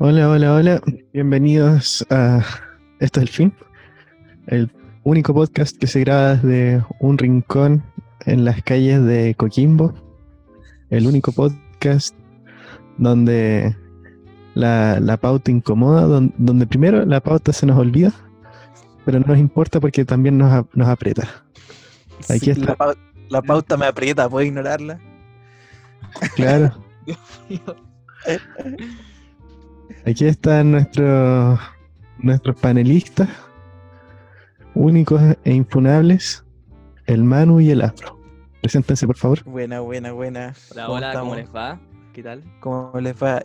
Hola, hola, hola. Bienvenidos a Esto es el fin, el único podcast que se graba desde un rincón en las calles de Coquimbo. El único podcast donde la, la pauta incomoda, don- donde, primero la pauta se nos olvida, pero no nos importa porque también nos, ap- nos aprieta. Aquí Sí, está. La, pau- la pauta me aprieta, ¿puedo ignorarla? Claro, aquí están nuestros, nuestros panelistas únicos e infunables, el Manu y el Afro. Preséntense, por favor. Buena, buena, buena. Hola, ¿Cómo hola, ¿cómo les va? ¿Qué tal? ¿Cómo les va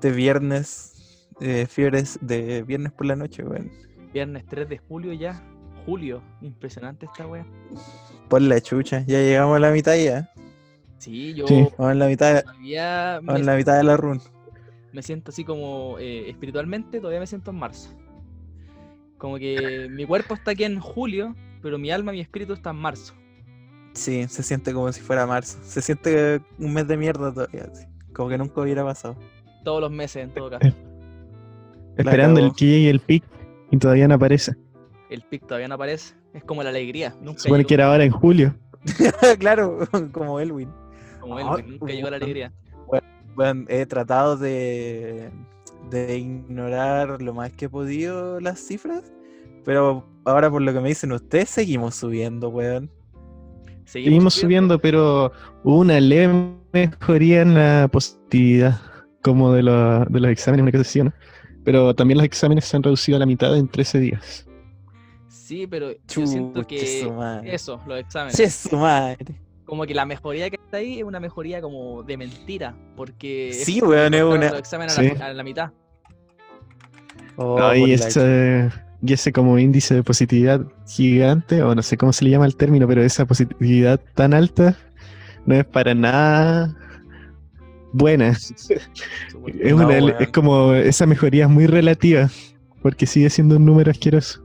este viernes? Eh, fiebres de viernes por la noche, weón. Viernes 3 de julio ya. Julio, impresionante esta wea. Por la chucha, ya llegamos a la mitad ya. Sí, yo Sí. Vamos en la mitad, todavía vamos me, en la mitad de la run. me siento así como eh, espiritualmente, todavía me siento en marzo. Como que mi cuerpo está aquí en julio, pero mi alma, mi espíritu está en marzo. Sí, se siente como si fuera marzo. Se siente un mes de mierda todavía, así, como que nunca hubiera pasado. Todos los meses en todo caso. Esperando el que llegue el pic y todavía no aparece. El pic todavía no aparece. Es como la alegría. Nunca Supone llegó, que era ahora en julio. claro, como Elwin. como él, Ah, nunca llegó la alegría. Bueno, he tratado de, de ignorar lo más que he podido las cifras, pero ahora por lo que me dicen ustedes, seguimos subiendo, weón. Seguimos subiendo, pero hubo una leve mejoría en la positividad, como de, los- de los exámenes, una cosa así, ¿no? Pero también los exámenes se han reducido a la mitad en 13 días. Sí, pero yo siento que eso, los exámenes. Che su madre. como que la mejoría que está ahí es una mejoría como de mentira, porque Sí, weón, es una- los exámenes Sí. a, la, a la mitad. Oh, No, y, la ese, y ese como índice de positividad gigante, o no sé cómo se le llama el término, pero esa positividad tan alta no es para nada buena. Una- es como esa mejoría es muy relativa, porque sigue siendo un número asqueroso.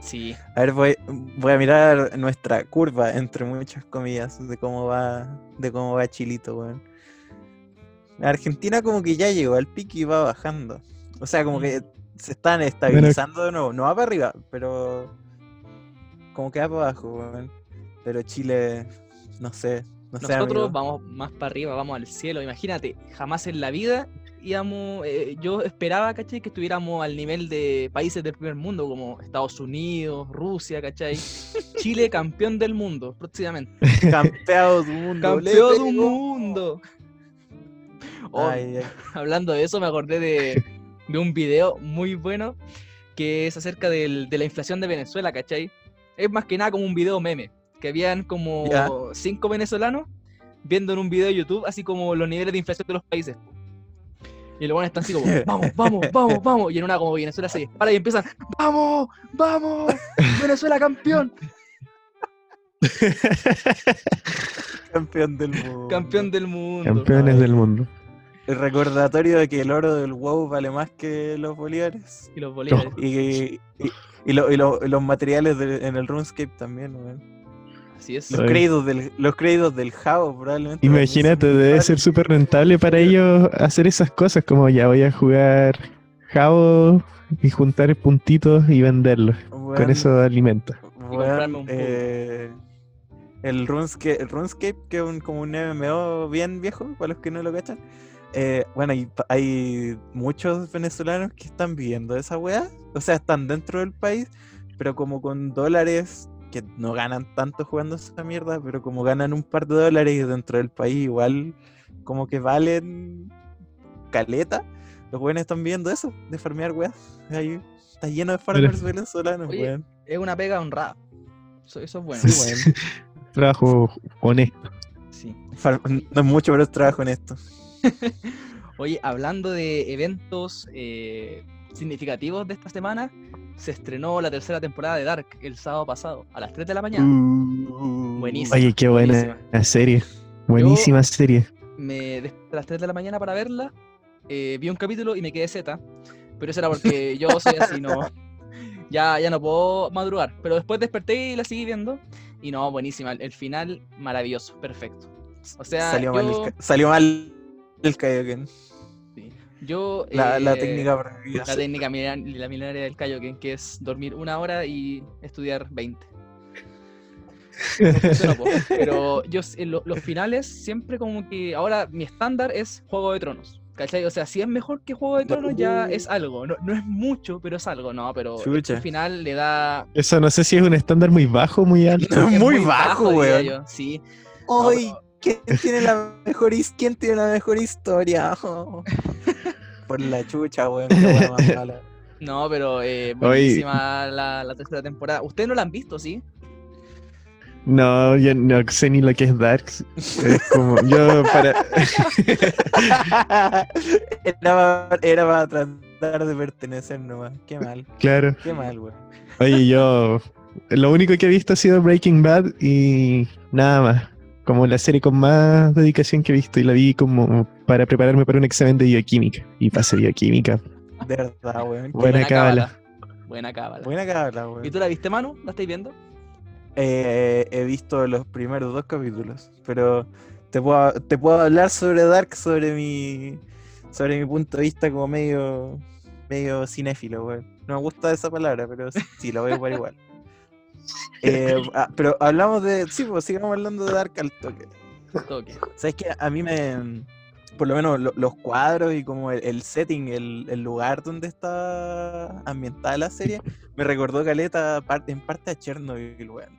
Sí, A ver, voy, voy a mirar nuestra curva, entre muchas comillas, de cómo va, de cómo va Chilito, weón. Argentina como que ya llegó al pico y va bajando. O sea, como que se están estabilizando de nuevo. No va para arriba, pero como que va para abajo, weón. Pero Chile, no sé, no nosotros vamos más para arriba, vamos al cielo. Imagínate, jamás en la vida íbamos, eh, yo esperaba, ¿cachai? Que estuviéramos al nivel de países del primer mundo, como Estados Unidos, Rusia, ¿cachai? Chile, campeón del mundo, próximamente. Campeón del mundo. ¡Campeón del mundo! Oh, Ay, ay. Hablando de eso, me acordé de, de un video muy bueno que es acerca del- de la inflación de Venezuela, ¿cachai? Es más que nada como un video meme, que habían como cinco venezolanos viendo en un video de YouTube así como los niveles de inflación de los países. Y los buenos están así como, vamos, vamos, vamos, vamos. Y en una como Venezuela se dispara y empiezan, vamos, vamos, Venezuela campeón, Campeón del mundo. campeón del mundo. Campeones Ay. del mundo. El recordatorio de que el oro del WoW vale más que los bolívares. Y los bolívares. Y, y, y lo- y lo- y los materiales de- en el RuneScape también, weón. Así es. Los créditos del, los créditos del Jao probablemente. Imagínate, debe ser súper rentable para ellos hacer esas cosas, como ya voy a jugar Jabo y juntar puntitos y venderlos. Con eso alimenta. eh, el, RuneScape, el RuneScape, que es un, como un MMO bien viejo, para los que no lo cachan. eh, bueno, hay muchos venezolanos que están viviendo esa weá. O sea, están dentro del país, pero como con dólares que no ganan tanto jugando esa mierda, pero como ganan un par de dólares dentro del país, igual como que valen caleta. Los weones están viendo eso, de farmear weas. Ahí está lleno de farmers venezolanos, Oye, weón. Es una pega honrada. Eso, eso es bueno. Sí, weón. Trabajo honesto. Sí. Far- No es mucho, pero es trabajo en esto. Oye, hablando de eventos eh, significativos de esta semana, se estrenó la tercera temporada de Dark el sábado pasado, a las 3 de la mañana. Buenísimo. Oye, qué buena buenísima. serie. Buenísima serie. Me desperté a las 3 de la mañana para verla, eh, vi un capítulo y me quedé zeta. Pero eso era porque yo soy así, no. Ya, ya no puedo madrugar. Pero después desperté y la seguí viendo. Y no, buenísima. El final, maravilloso, perfecto. O sea, salió, mal yo- el, ca- salió mal el Kaioken. Yo. La, la eh, técnica prohibida. La técnica milen- la milenaria del Kaioken, que es dormir una hora y estudiar 20. Eso no puedo. Pero yo s- en lo- los finales siempre como que ahora mi estándar es Juego de Tronos. ¿Cachai? O sea, si es mejor que Juego de Tronos ya es algo. No, no es mucho, pero es algo. No, pero este Chucha. final le da... Eso no sé si es un estándar muy bajo o muy alto. No, es muy bajo, yo, Sí. ¡Ay! ¿Quién tiene la mejor, ¿quién tiene la mejor historia? Oh. Por la chucha, weón. No, pero eh, Oye. buenísima la, la tercera temporada. Ustedes no la han visto, ¿sí? No, yo no sé ni lo que es Darks. Es como, yo para. era, para, era para tratar de pertenecer nomás. Qué mal, Claro. qué mal, weón. Oye, yo. Lo único que he visto ha sido Breaking Bad y nada más. Como la serie con más dedicación que he visto y la vi como para prepararme para un examen de bioquímica. Y pasé bioquímica. De verdad, weón. Qué Buena cábala. Buena cábala. Buena cábala, weón. ¿Y tú la viste, Manu? ¿La estáis viendo? Eh, he visto los primeros dos capítulos, pero te puedo, te puedo hablar sobre Dark, sobre mi, sobre mi punto de vista como medio, medio cinéfilo, weón. No me gusta esa palabra, pero sí, la voy a ocupar igual. Eh, ah, pero hablamos de, sí, pues sigamos hablando de Dark al toque. Toque. ¿Sabes que A mí me, por lo menos lo- los cuadros y como el, el setting, el, el lugar donde está ambientada la serie, me recordó Caleta parte, en parte a Chernobyl, weón.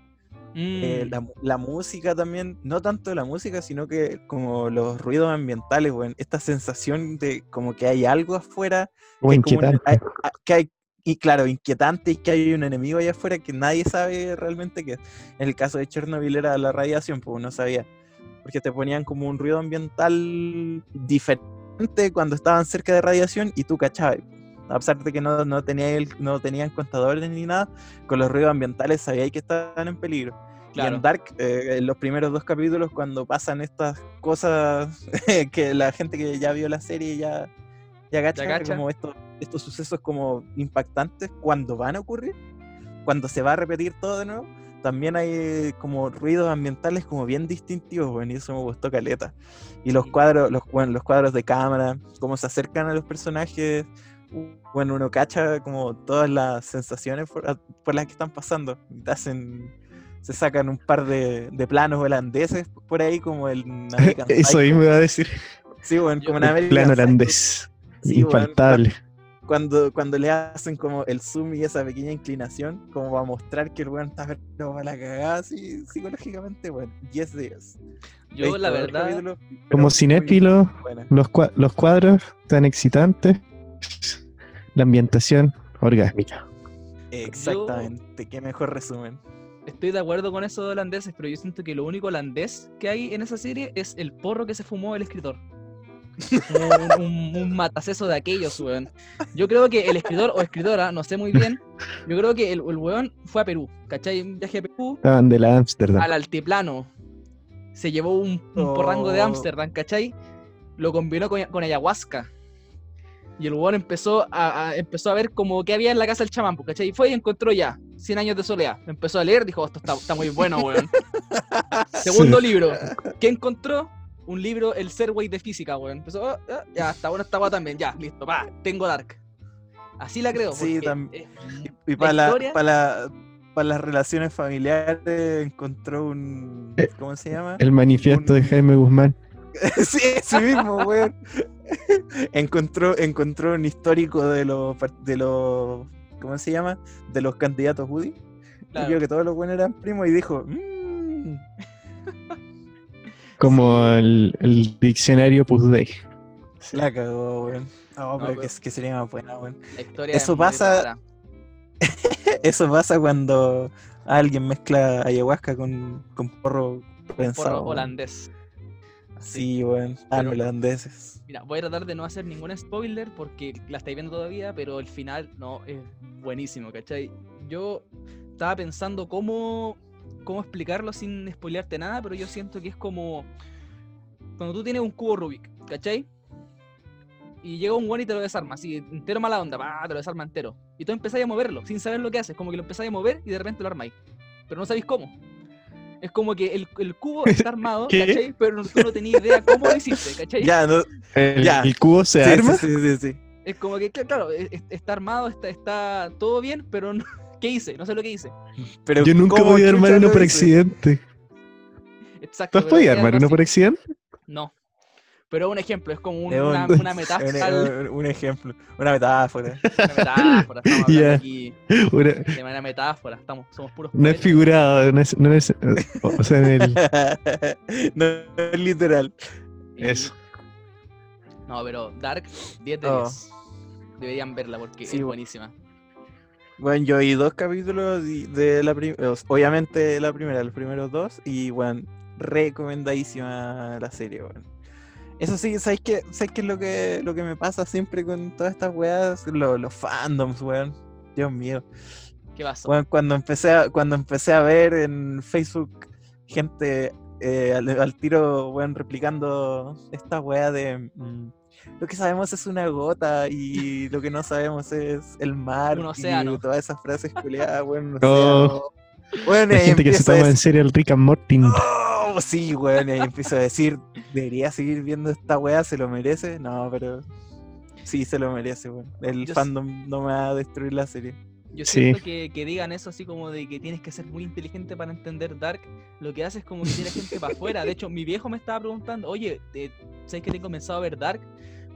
Eh, Mm, la, mu- la música también, no tanto la música, sino que como los ruidos ambientales, weón. Esta sensación de como que hay algo afuera, que, como un- inquietante. hay- que hay, y claro, inquietante y que hay un enemigo allá afuera que nadie sabe realmente qué es. En el caso de Chernobyl era la radiación, pues uno sabía, porque te ponían como un ruido ambiental diferente cuando estaban cerca de radiación y tú cachabas. A pesar de que no, no, tenía el- no tenían contadores ni nada, con los ruidos ambientales sabíais que estaban en peligro. Y claro. en Dark, eh, en los primeros dos capítulos, cuando pasan estas cosas que la gente que ya vio la serie ya, ya cacha, cacha. como estos, estos sucesos como impactantes, cuando van a ocurrir, cuando se va a repetir todo de nuevo, también hay eh, como ruidos ambientales como bien distintivos, bueno, y eso me gustó caleta. Y los cuadros, los, bueno, los cuadros de cámara, cómo se acercan a los personajes, bueno, uno cacha como todas las sensaciones por, por las que están pasando. te hacen, se sacan un par de, de planos holandeses por ahí, como el American Eso Psycho. mismo iba a decir. Sí, bueno, como en American plano Psycho, holandés. Sí, infaltable. Cuando, cuando le hacen como el zoom y esa pequeña inclinación, como para mostrar que el weón está pero para la cagada así psicológicamente, bueno, 10 días. Yo, la verdad, Como cinéfilo, los, cua- los cuadros tan excitantes. La ambientación orgásmica. Exactamente, qué mejor resumen. estoy de acuerdo con eso de holandeses, pero yo siento que lo único holandés que hay en esa serie es el porro que se fumó el escritor. Un, un, un mataceso de aquellos, weón. Yo creo que el escritor o escritora, no sé muy bien, yo creo que el, el weón fue a Perú, ¿cachai? Un viaje a Perú, Estaban de la Ámsterdam. al altiplano. Se llevó un, un porrango de Oh. Ámsterdam, ¿cachai? Lo combinó con, con ayahuasca. Y el weón empezó a, a- empezó a ver como qué había en la casa del chamán, pues, ¿cachai? Y fue y encontró ya 100 años de soledad. Empezó a leer, dijo, esto está, está muy bueno, weón. Segundo libro. ¿Qué encontró? Un libro, El Serway de Física, weón. Empezó, ah, ah, ya, está bueno agua también, ya, listo, pa, tengo Dark. Así la creo. Sí, porque tam- es- Y para la, historia- para la- para las relaciones familiares encontró un Eh, ¿cómo se llama? El manifiesto de Jaime Guzmán. sí, ese mismo, weón. encontró, encontró un histórico de los de los ¿cómo se llama? De los candidatos Woody. claro. Y vio que todos los buenos eran primos y dijo, "Mm". Como el, el diccionario Puzdey. la cagó, weón. No, No, pero que, que sería más buena, weón. La historia Eso es pasa-. Eso pasa cuando alguien mezcla ayahuasca con, con porro prensado. Porro holandés. Así. Sí, weón. Pero- holandeses. Mira, voy a tratar de no hacer ningún spoiler porque la estáis viendo todavía, pero el final no es buenísimo, ¿cachai? Yo estaba pensando cómo, cómo explicarlo sin spoilearte nada, pero yo siento que es como cuando tú tienes un cubo Rubik, ¿cachai? y llega un weón y te lo desarma, así, entero mala onda, pa, te lo desarma entero. Y tú empezáis a moverlo, sin saber lo que haces, como que lo empezáis a mover y de repente lo armáis. Pero no sabéis cómo. Es como que el, el cubo está armado, ¿Qué? ¿cachai? Pero no- tú no tenías idea cómo lo hiciste, ¿cachai? Ya, no. El, Ya. el cubo se Sí, arma. sí, sí, sí, sí. Es como que, cl- claro, es- es- está armado, está, está todo bien, pero no- ¿qué hice? No sé lo que hice. Pero Yo nunca ¿cómo podía armar uno por accidente. Exacto. ¿Tú has podido armar uno así. por accidente? No. Pero un ejemplo, es como un- Es un- una, una metáfora. Un, un ejemplo, una metáfora. Una metáfora, estamos aquí Una- de manera metáfora, estamos, somos puros no es figurado, no es, no es- o sea, en el, no es literal. Y- eso. No, pero Dark, 10 de Oh. 10. Deberían verla porque Sí, es bu- buenísima. Bueno, yo vi dos capítulos de la primera, obviamente la primera, los primeros dos, y bueno, recomendadísima la serie, weón. Eso sí, ¿sabes qué? ¿Sabes qué es lo que, lo que me pasa siempre con todas estas weas? Lo- los fandoms, weón. Dios mío. ¿Qué pasó? Bueno, cuando empecé a, cuando empecé a ver en Facebook gente eh, al, al tiro, weón, replicando esta wea de mm, lo que sabemos es una gota y lo que no sabemos es el mar Un y todas esas frases culiadas, la y ahí gente que se toma en serio el Rick and Morty. "Oh, sí, weón, y ahí empiezo a decir, debería seguir viendo esta wea, se lo merece. No, pero sí se lo merece, weón. El Yo fandom no me va a destruir la serie. Yo Sí. siento que, que digan eso así como de que tienes que ser muy inteligente para entender Dark. Lo que hace es como que tiene gente para afuera. De hecho, mi viejo me estaba preguntando, oye, eh, ¿sabes que tengo comenzado a ver Dark?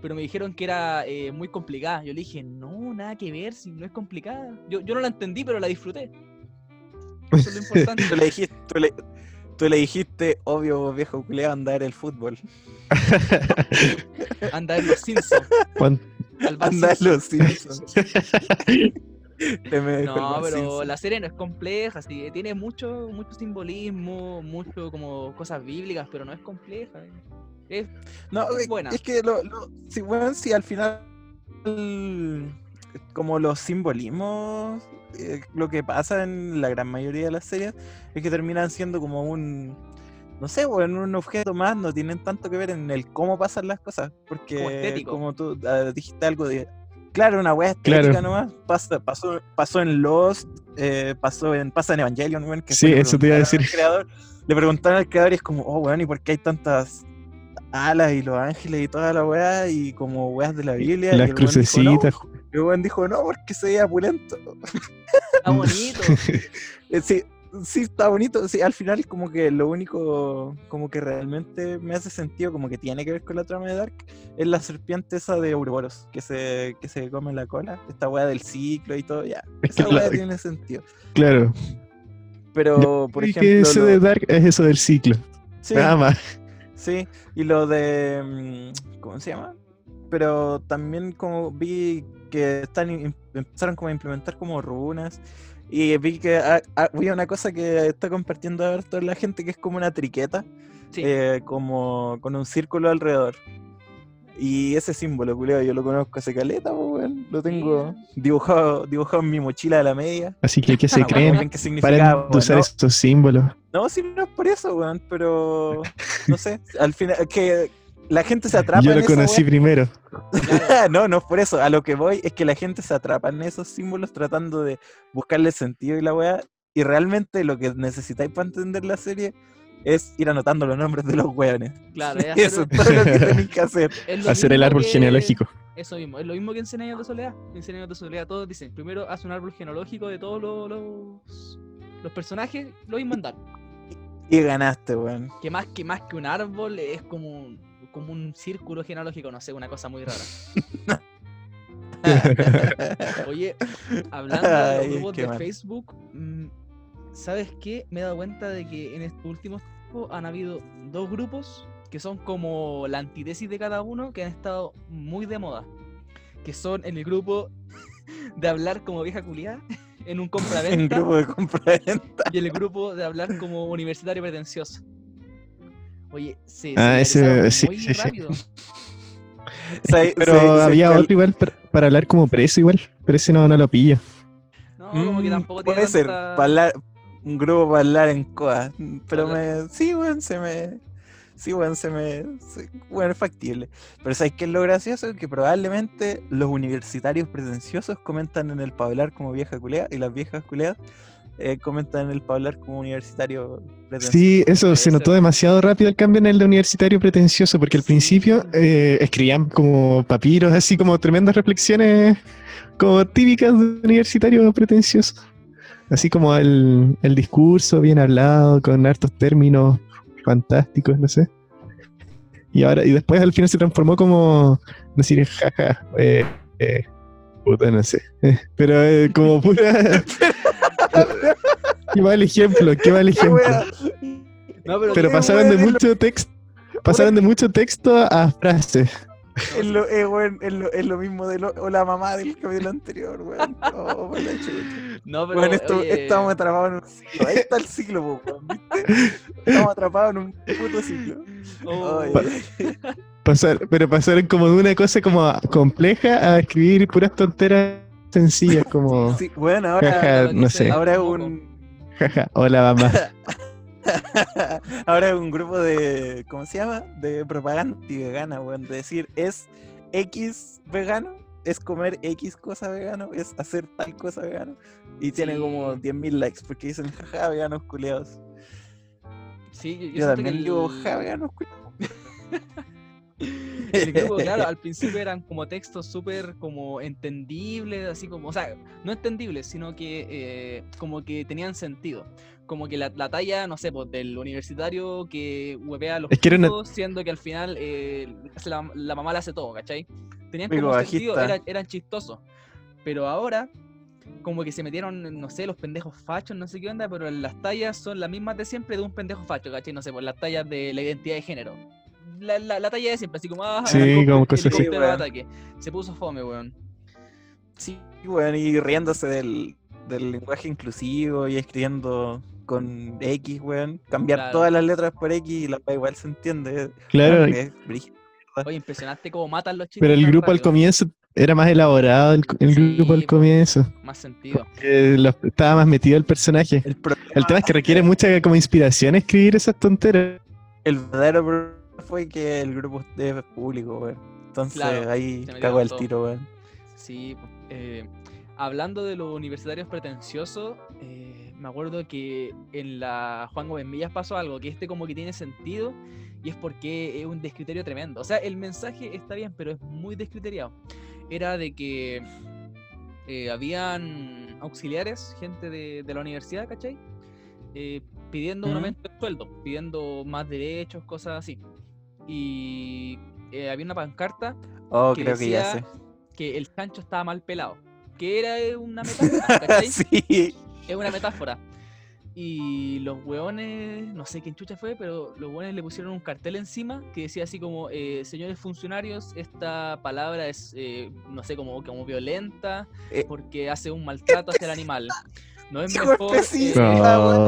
Pero me dijeron que era eh, muy complicada. Yo le dije, no, nada que ver, si no es complicada. Yo, yo no la entendí, pero la disfruté. Eso es lo importante. Tú le dijiste, tú le, tú le dijiste, obvio, viejo culeado, anda a ver el fútbol. Anda en los Simpsons. ¿Cuán- Al Bar Anda a Simpson. los Simpsons. No, pero la serie no es compleja, sí, tiene mucho, mucho simbolismo, mucho como cosas bíblicas, pero no es compleja. Es No, es buena. es que lo, lo- si, bueno, si al final como los simbolismos, eh, lo que pasa en la gran mayoría de las series es que terminan siendo como un, no sé, bueno, un objeto más, no tienen tanto que ver en el cómo pasan las cosas, porque como tú ah, dijiste algo de, claro, una wea estética Claro. nomás, pasa, pasó, pasó en Lost, eh, pasó en, pasa en Evangelion, weón, que Sí, eso te iba a decir. creador- le preguntaron al creador y es como, oh, weón, ¿y por qué hay tantas alas y los ángeles y toda la weá y como weas de la Biblia? Y Las el weón dijo, crucecitas. "No". Y el weón dijo, no, porque se veía pulento. está bonito. Eh, Sí, sí, está bonito. Sí, al final como que lo único como que realmente me hace sentido, como que tiene que ver con la trama de Dark, es la serpiente esa de Ouroboros, que se, que se come la cola. Esta wea del ciclo y todo, ya. Esa la- wea tiene sentido. Claro. Pero, por ejemplo... que eso lo- de Dark es eso del ciclo. sí, Nada más. Sí, y lo de. mm, ¿Cómo se llama? Pero también como vi que están empezaron como a implementar como runas. Y vi que ha- ha- había una cosa que está compartiendo ahora toda la gente que es como una triqueta, Sí. eh, como con un círculo alrededor. Y ese símbolo, culeo, yo lo conozco hace caleta, weón. Lo tengo dibujado, dibujado en mi mochila de la media. Así que, ¿qué se Ah, creen? ¿qué significaba, Paren de weón? usar No, esos símbolos. no, sí, no es por eso, weón, pero no sé, al final, que la gente se atrapa Yo lo conocí primero. no, no es por eso, a lo que voy es que la gente se atrapa en esos símbolos tratando de buscarle sentido y la weá, y realmente lo que necesitáis para entender la serie es ir anotando los nombres de los weones. Claro, es Y hacer- eso es todo lo que tenéis que hacer. Hacer el árbol que- genealógico. Eso mismo, es lo mismo que en 100 años de soledad. En 100 años de soledad todos dicen, primero haz un árbol genealógico de todos los, los, los personajes, lo mismo en Dark. Y ganaste, weón. Que más que más que un árbol es como un, como un círculo genealógico, no sé, una cosa muy rara. Oye, hablando de los grupos de mal. Facebook, mm, ¿sabes qué? Me he dado cuenta de que en estos últimos tiempos han habido dos grupos que son como la antítesis de cada uno que han estado muy de moda. Que son en el grupo de hablar como vieja culiada en un En compraventa grupo de compra-venta. y el grupo de hablar como universitario pretencioso. Oye, sí, Ah, ese- sí, muy sí, sí. rápido. Se- Pero había otro igual para, para hablar como preso igual. Pero ese no, no lo pillo. No, como que Mm, tampoco puede tiene ser, tanta- para hablar- un grupo para hablar en coa. Pero Hablar- me. Sí, weón, se me. Sí, weón, se me. se- Bueno, es factible. Pero ¿sabes qué es lo gracioso? Que probablemente los universitarios pretenciosos comentan en el Pablar como vieja culea y las viejas culeas eh, comentan en el Pablar como universitario pretencioso. Sí, eso se notó demasiado rápido el cambio en el de universitario pretencioso, porque al principio eh, escribían como papiros, así como tremendas reflexiones como típicas de universitario pretencioso. Así como el, el discurso bien hablado, con hartos términos fantásticos, no sé. Y ahora, y después al final se transformó como decir jaja, eh, eh, puta, no sé. pero eh, como pura. qué mal ejemplo, qué mal ¡Qué ejemplo. No, pero, Pero pasaron de lo- mucho texto, pasaron de mucho texto a frases. Es lo, eh, es lo, es lo mismo de lo, o la mamá del capítulo anterior, weón. Oh, por la chucha. no, pero Weón, esto, oye, estamos atrapados en un ciclo. Ahí está el ciclo, weón, ¿viste? Estamos atrapados en un puto ciclo. oh, Pa- Pasar, pero pasaron como de una cosa como compleja a escribir puras tonteras sencillas como Sí, bueno, ahora, Jaja, no sé. ahora es un. jaja, hola mamá. ahora es un grupo de. ¿Cómo se llama? De propaganda vegana, weón. De decir, es X vegano, es comer X cosa vegano, es hacer tal cosa vegano. Y tiene Sí. como 10.000 likes porque dicen, jaja, veganos culeados. Sí, yo, también el, digo, jaja, veganos culeados. El grupo, claro, al principio eran como textos súper como entendibles, así como, o sea, no entendibles, sino que eh, como que tenían sentido. Como que la, la talla, no sé, pues, del universitario que huevea a los Es que una- siendo que al final eh, la, la mamá le hace todo, ¿cachai? Tenían como sentido, eran chistosos. Pero ahora, como que se metieron, no sé, los pendejos fachos, no sé qué onda, pero las tallas son las mismas de siempre de un pendejo facho, ¿cachai? No sé, pues las tallas de la identidad de género. La, la, la talla de siempre, así como, ah, Sí, como cosas así. helicóptero Sí, de weón. ataque. Se puso fome, weón. Sí, weón, y riéndose del, del lenguaje inclusivo y escribiendo con X, weón. Cambiar Claro. todas las letras por X y la igual se entiende. Claro, Es. Oye, impresionante cómo matan los chistes. pero el grupo al comienzo era más elaborado, el, el Sí, grupo al po. comienzo. Más sentido. lo- estaba más metido el personaje. El, problema, El tema es que requiere mucha como inspiración escribir esas tonteras. el verdadero problema fue que el grupo es público, weón. Entonces Claro, ahí cago el todo. tiro, weón. Sí, eh, hablando de los universitarios pretenciosos, eh, me acuerdo que en la Juan Gómez Millas pasó algo que este como que tiene sentido y es porque es un descriterio tremendo. O sea, el mensaje está bien, pero es muy descriteriado. Era de que eh, habían auxiliares, gente de, de la universidad, ¿cachai? Eh, pidiendo un aumento de sueldo, pidiendo más derechos, cosas así. Y eh, había una pancarta Oh, que creo que ya sé. decía que el chancho estaba mal pelado. Que era una metáfora, ¿cachai? sí. Es una metáfora. Y los hueones, no sé quién chucha fue, pero los hueones le pusieron un cartel encima que decía así como, eh, señores funcionarios, esta palabra es, eh, no sé, como, como violenta Eh, porque hace un maltrato hacia el animal. No es mejor, eh, weón.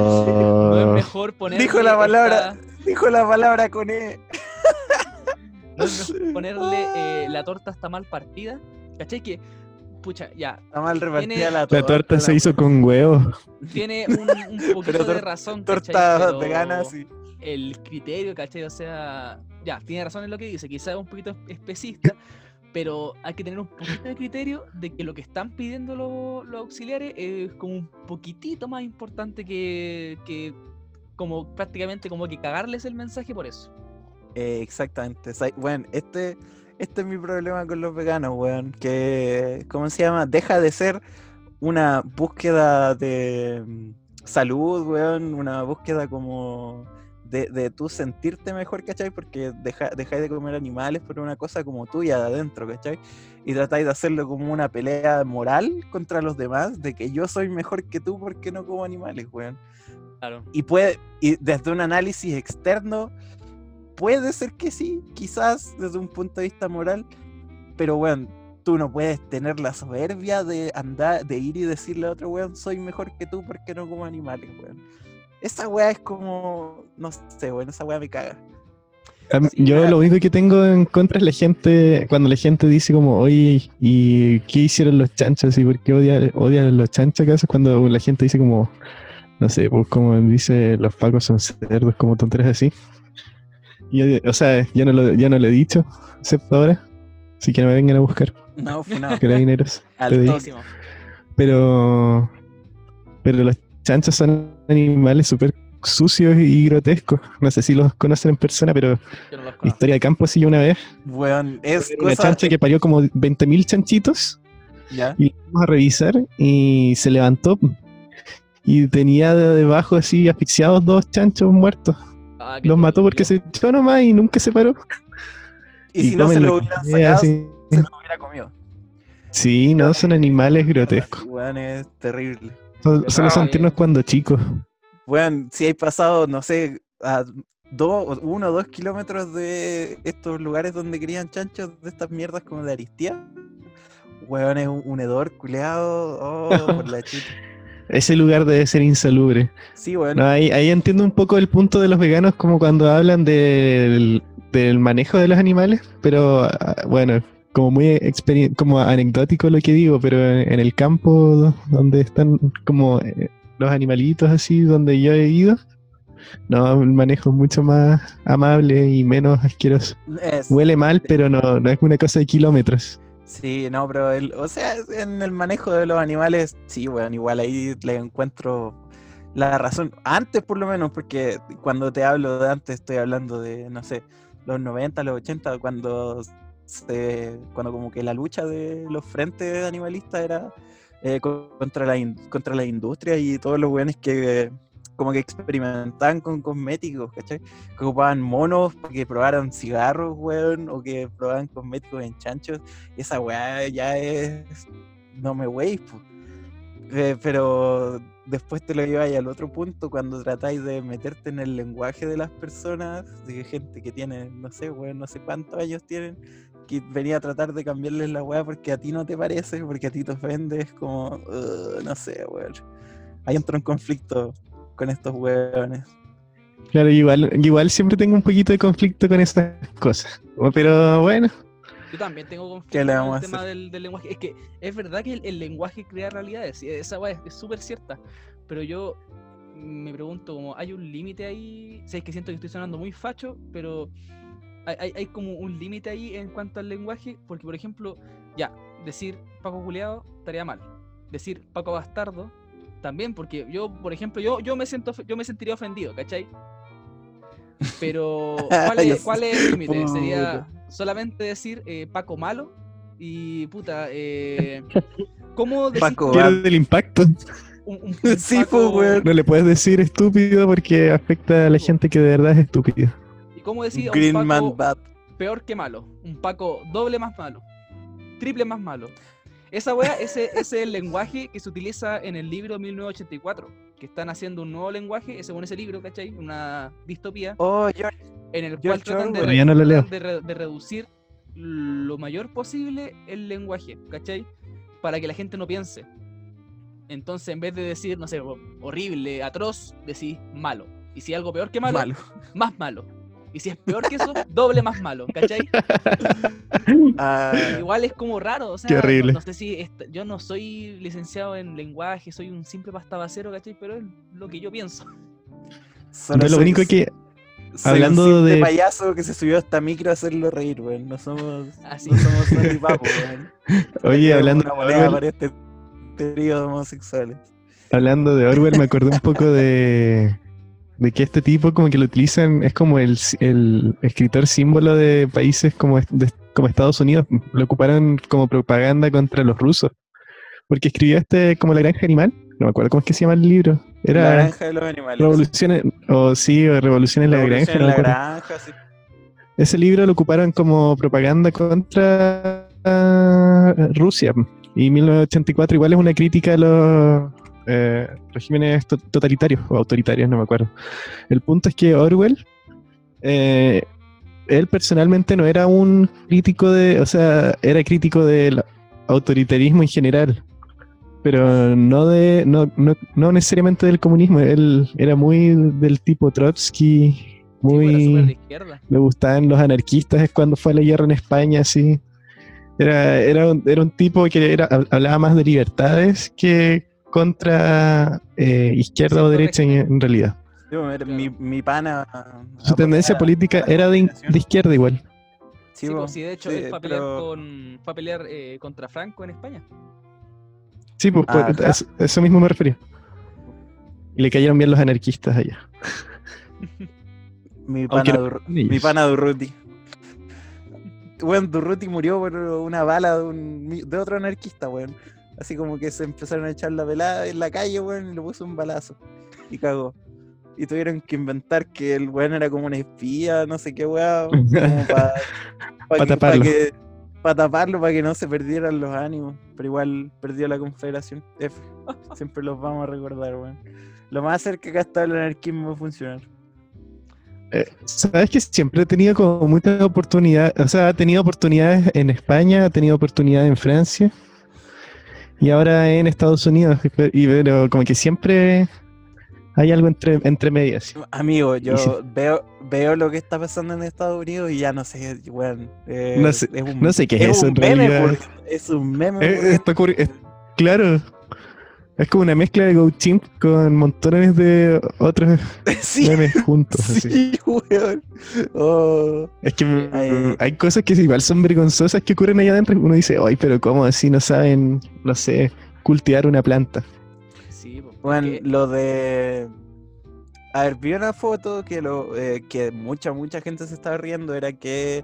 no es mejor ponerle Dijo la palabra, esta- dijo la palabra con E. no es mejor ponerle eh, la torta está mal partida. ¿Cachai? Que, pucha, ya, Está mal repartida Tiene- la la torta. torta se hizo con huevo. tiene un, un poquito de razón. ¿cachai? Torta vegana, sí. El criterio, ¿cachai? O sea, ya, tiene razón en lo que dice, quizás es un poquito especista, pero hay que tener un poquito de criterio de que lo que están pidiendo los, los auxiliares es como un poquitito más importante que, que como prácticamente como que cagarles el mensaje por eso. Eh, exactamente. Bueno, este, este es mi problema con los veganos, weón. Que, ¿cómo se llama? Deja de ser una búsqueda de mm, salud, weón. Una búsqueda como de, de tú sentirte mejor, ¿cachai? Porque deja, dejáis de comer animales por una cosa como tuya de adentro, ¿cachai? Y tratáis de hacerlo como una pelea moral contra los demás, de que yo soy mejor que tú porque no como animales, weón Claro. y puede y desde un análisis externo puede ser que sí, quizás desde un punto de vista moral, pero bueno, tú no puedes tener la soberbia de andar, de ir y decirle a otro weón, soy mejor que tú porque no como animales, weón. Esa weá es como, no sé, weón, esa weá me caga. A mí- Sí, Yo claro. lo único que tengo en contra es la gente, cuando la gente dice como, oye, ¿y qué hicieron los chanchos? ¿Y por qué odian, odian los chanchos acaso? Cuando la gente dice como, no sé, pues como dice, los pacos son cerdos, como tonteras así. Yo- o sea, ya no, lo, ya no lo he dicho, excepto ahora. Así que no me vengan a buscar, No, funado. carabineros. Pero, pero los chanchos son animales súper sucios y grotescos. No sé si los conocen en persona, pero no historia de campo sí una vez. Weón, es Una cosa... chancha que parió como 20.000 chanchitos Ya. y la fuimos a revisar y se levantó y tenía de- debajo así asfixiados dos chanchos muertos. Ah, Los mató porque se echó nomás y nunca se paró. Y, si no se lo hubieran sacado, así. se lo hubiera comido. Sí, no, son animales grotescos. Weón, es terrible. Son- Solo son tiernos cuando chicos. Weón, si hay pasado, no sé, a dos, uno o dos kilómetros de estos lugares donde crían chanchos de estas mierdas como de Aristía, weón, es un, un hedor culeado, oh, por la chucha. Ese lugar debe ser insalubre. Sí, weón. No, ahí, ahí entiendo un poco el punto de los veganos, como cuando hablan del, del manejo de los animales, pero ah, bueno, como muy como anecdótico lo que digo, pero en, el campo do- donde están como eh, los animalitos así, donde yo he ido, no, el manejo es mucho más amable y menos asqueroso. Es- Huele mal, pero no, no es una cosa de kilómetros. Sí, no, pero el, o sea, en el manejo de los animales, sí, weón, igual ahí le encuentro la razón. Antes por lo menos, porque cuando te hablo de antes estoy hablando de, no sé, los 90, los 80, cuando se, cuando como que la lucha de los frentes animalistas era eh, co- contra la contra la industria y todos los weones que como que experimentaban con cosméticos, ¿cachai? Que ocupaban monos que probaran cigarros, weón, o que probaban cosméticos en chanchos. Y esa weá ya es. No me weis. Eh, pero después te lo lleváis al otro punto cuando tratáis de meterte en el lenguaje de las personas, de gente que tiene, no sé, weón, no sé cuántos años tienen, que venía a tratar de cambiarles la weá porque a ti no te parece, porque a ti te ofende, es como, "Ugh, no sé, weón. Ahí entro en conflicto con estos weones. Claro, igual, igual siempre tengo un poquito de conflicto con esas cosas. Pero bueno, Yo también tengo conflicto ¿Qué le con el tema del, del lenguaje. Es que es verdad que el, el lenguaje crea realidades. y Esa weá es- es súper cierta. Pero yo me pregunto, como ¿hay un límite ahí? Sé que siento que estoy sonando muy facho, pero hay, hay- hay como un límite ahí en cuanto al lenguaje. Porque, por ejemplo, ya, decir Paco Culeado estaría mal. Decir Paco Bastardo también, porque yo, por ejemplo, yo, yo me siento yo me sentiría ofendido, ¿cachai? Pero, ¿cuál es, cuál es el límite? Sería solamente decir eh, Paco malo y puta, eh, ¿cómo decir Paco impacto. un, un- un Sí, Paco- pues. No le puedes decir estúpido porque afecta a la gente que de verdad es estúpida. ¿Y cómo decir a un Green Paco Man Bad. peor que malo? Un Paco doble más malo, triple más malo. Esa wea, ese, ese es el lenguaje que se utiliza en el libro 1984, que están haciendo un nuevo lenguaje, según ese libro, ¿cachai? Una distopía, Oh, George. en el cual George tratan de, Orwell. Todavía no lo leo. tratan de re- de reducir lo mayor posible el lenguaje, ¿cachai? Para que la gente no piense. Entonces, en vez de decir, no sé, ho- horrible, atroz, decís malo. Y si algo peor que malo, Malo. más malo. Y si es peor que eso, doble más malo, ¿cachai? Ah, Igual es como raro, o sea, Qué no- horrible. No, sé si esta- yo no soy licenciado en lenguaje, soy un simple pastabacero, ¿cachai? Pero es lo que yo pienso. solo No, lo soy- único que soy hablando un simple de- payaso que se subió a esta micro a hacerlo reír, weón. No somos, Así. no somos Sandy Papo, weón. Oye, hablando una de Orwell, para este trío de homosexuales. hablando de Orwell, me acordé un poco de, de que este tipo como que lo utilizan, es como el, el escritor símbolo de países como, de- como Estados Unidos, lo ocuparon como propaganda contra los rusos, porque escribió este como La Granja Animal, no me acuerdo cómo es que se llama el libro, La era granja de los animales. Revolución, en- o sí, o Revolución en la Granja, en no la acuerdo. granja, sí. Ese libro lo ocuparon como propaganda contra ah, Rusia. Y 1984 igual es una crítica a los eh, regímenes to- totalitarios o autoritarios, no me acuerdo. El punto es que Orwell, eh, él personalmente no era un crítico de, o sea, era crítico del autoritarismo en general, pero no de, no, no, no necesariamente del comunismo. Él era muy del tipo Trotsky, Sí, muy izquierda. le gustaban los anarquistas, es cuando fue a la guerra en España, sí. Era, era, un, era un tipo que era, hab- hablaba más de libertades que contra eh, izquierda Sí, o derecha en, realidad. Mi, mi pana. Su tendencia política era de, izquierda igual. Sí, bo, pues, sí, de hecho, sí, él fue a pelear, pero- con, fue a pelear eh, contra Franco en España. Sí, pues, pues, Ajá. a eso, mismo me refería. Y le cayeron bien los anarquistas allá. Mi pana, no Dur- son mi pana Durruti. Weón, Durruti murió por una bala de, un, de otro anarquista, weón. Así como que se empezaron a echar la pelada en la calle, weón, y le puso un balazo. Y cagó. Y tuvieron que inventar que el weón era como una espía, no sé qué weón, como para Pa' taparlo. que, pa' taparlo, para que no se perdieran los ánimos. Pero igual perdió la Confederación. F. Siempre los vamos a recordar, weón. Lo más cerca que ha estado el anarquismo de funcionar. Eh, Sabes que siempre he tenido como muchas oportunidades, o sea, ha tenido oportunidades en España, ha tenido oportunidades en Francia y ahora en Estados Unidos, y pero como que siempre hay algo entre, entre medias. Amigo, yo sí. veo, veo lo que está pasando en Estados Unidos y ya no sé, weón. eh, No sé- es un- no sé qué es eso un en meme, realidad. Es un meme. Eh, es- claro, es como una mezcla de GoChimp con montones de otros sí, memes juntos. así. sí, weón. Oh, Es que mm, Ay. hay cosas que igual son vergonzosas que ocurren allá adentro. Uno dice, ay, pero ¿cómo así no saben, no sé, cultivar una planta? Sí, Bueno, lo de. A ver, vi una foto que lo eh, que mucha, mucha gente se estaba riendo. Era que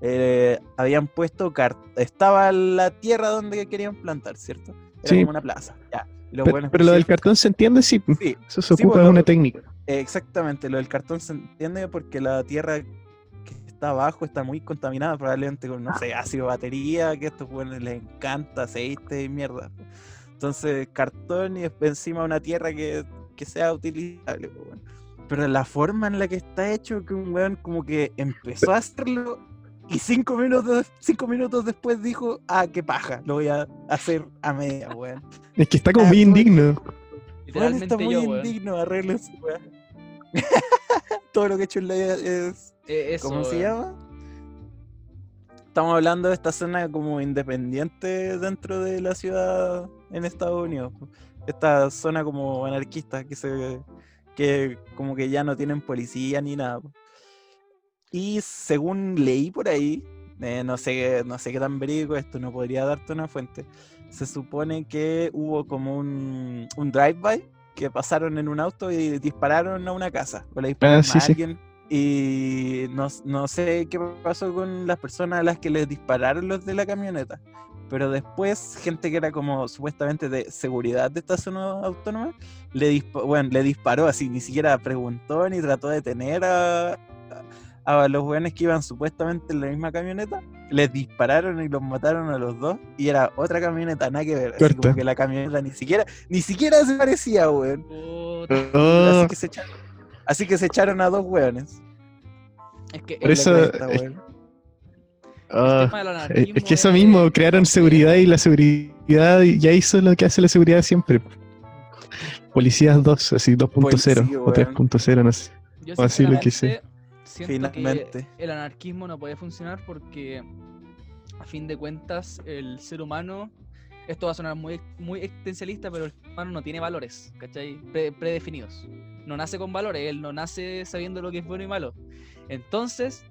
eh, habían puesto Estaba la tierra donde querían plantar, ¿cierto? Era Sí. como una plaza. Ya. Pero, lo del cartón se entiende, sí. Sí, Eso se Sí, ocupa pues, de una técnica. Exactamente, lo del cartón se entiende porque la tierra que está abajo está muy contaminada, probablemente con, no sé, ácido batería, que a estos jóvenes les encanta, aceite y mierda. Entonces, cartón y después encima una tierra que, que sea utilizable. pues. Pero la forma en la que está hecho, que un weón como que empezó a hacerlo y cinco minutos, cinco minutos después dijo, ah, qué paja, lo voy a hacer a media, weón. Es que está como Ah, muy bueno. indigno. Weón, literalmente está muy yo, weón. indigno, arreglen su weá. Todo lo que he hecho en la vida es. Eh, eso, ¿Cómo se weón. llama? Estamos hablando de esta zona como independiente dentro de la ciudad en Estados Unidos. Esta zona como anarquista que se que como que ya no tienen policía ni nada. Y según leí por ahí, eh, no sé, no sé qué tan verídico esto, no podría darte una fuente. Se supone que hubo como un, un drive-by que pasaron en un auto y dispararon a una casa. O le dispararon Ah, sí, a sí. alguien. Y no, no sé qué pasó con las personas a las que les dispararon los de la camioneta. Pero después, gente que era como supuestamente de seguridad de esta zona autónoma, le, dispa- bueno, le disparó así, ni siquiera preguntó ni trató de detener a, a los jóvenes que iban supuestamente en la misma camioneta. Les dispararon y los mataron a los dos. Y era otra camioneta, nada que ver. Así como que la camioneta ni siquiera, ni siquiera se parecía, weón. Oh, Así que se echaron, así que se echaron a dos weones. Es que Por eso- cresta, es- weón. ah, del es anarquismo es que eso es- mismo, crearon seguridad y la seguridad ya hizo lo que hace la seguridad siempre. Policías 2, así 2.0 Policía, o weón. 3.0, no sé. Yo O así lo que sinceramente siento Finalmente. que el anarquismo no puede funcionar porque a fin de cuentas el ser humano, esto va a sonar muy, muy existencialista, pero el ser humano no tiene valores, ¿cachai? Pre- predefinidos. No nace con valores, él no nace sabiendo lo que es bueno y malo. Entonces,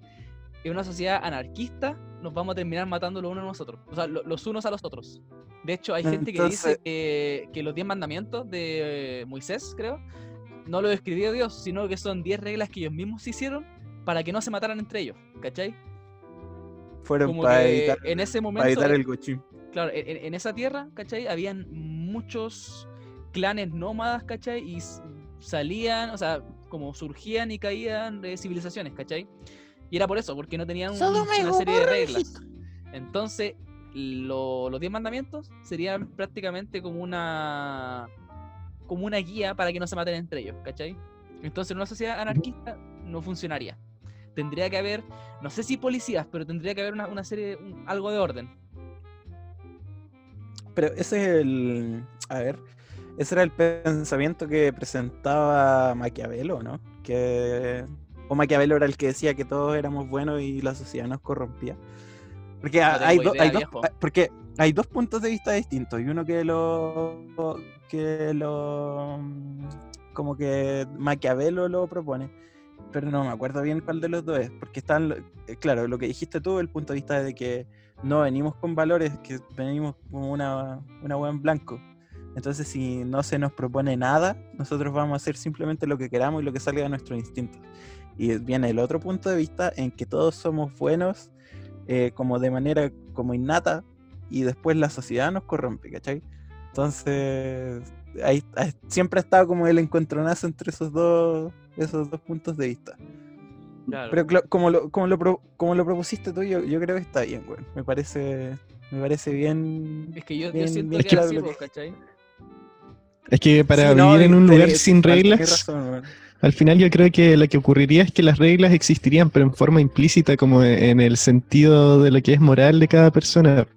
en una sociedad anarquista nos vamos a terminar matando los unos a nosotros, o sea, lo- los unos a los otros. De hecho, hay gente que dice que, que los 10 mandamientos de Moisés, creo, no lo escribió Dios, sino que son 10 reglas que ellos mismos hicieron para que no se mataran entre ellos, ¿cachai? Fueron Como para evitar, en ese para momento, evitar el gochín. claro, en, esa tierra, ¿cachai? Habían muchos clanes nómadas, ¿cachai? Y salían, o sea, como surgían y caían de civilizaciones, ¿cachai? Y era por eso, porque no tenían una serie de reglas. Entonces, lo- los 10 mandamientos serían prácticamente como una como una guía para que no se maten entre ellos, ¿cachai? Entonces, en una sociedad anarquista no funcionaría. Tendría que haber, no sé si policías, pero tendría que haber una, una serie, un- algo de orden. Pero ese es el. A ver. Ese era el pensamiento que presentaba Maquiavelo, ¿no? Que. O Maquiavelo era el que decía que todos éramos buenos y la sociedad nos corrompía. Porque No hay, tengo do- idea, hay dos, porque hay dos puntos de vista distintos. Y uno que lo. que lo. como que Maquiavelo lo propone, pero no me acuerdo bien cuál de los dos es, porque están, eh, claro, lo que dijiste tú, el punto de vista de que no venimos con valores, que venimos como una, una hueá en blanco. Entonces, si no se nos propone nada, nosotros vamos a hacer simplemente lo que queramos y lo que salga de nuestro instinto. Y viene el otro punto de vista en que todos somos buenos eh, como de manera como innata y después la sociedad nos corrompe, ¿cachai? Entonces, ahí, ahí siempre ha estado como el encontronazo entre esos dos, esos dos puntos de vista. Claro. Pero como lo, como lo, pro- como lo propusiste tú, yo, yo creo que está bien, güey. Me parece, me parece bien. es que yo, siento bien que era así, lo pues, que- ¿cachai? Es que para Sí, no, vivir en un te- lugar sin reglas, razón, al final yo creo que lo que ocurriría es que las reglas existirían, pero en forma implícita, como en el sentido de lo que es moral de cada persona.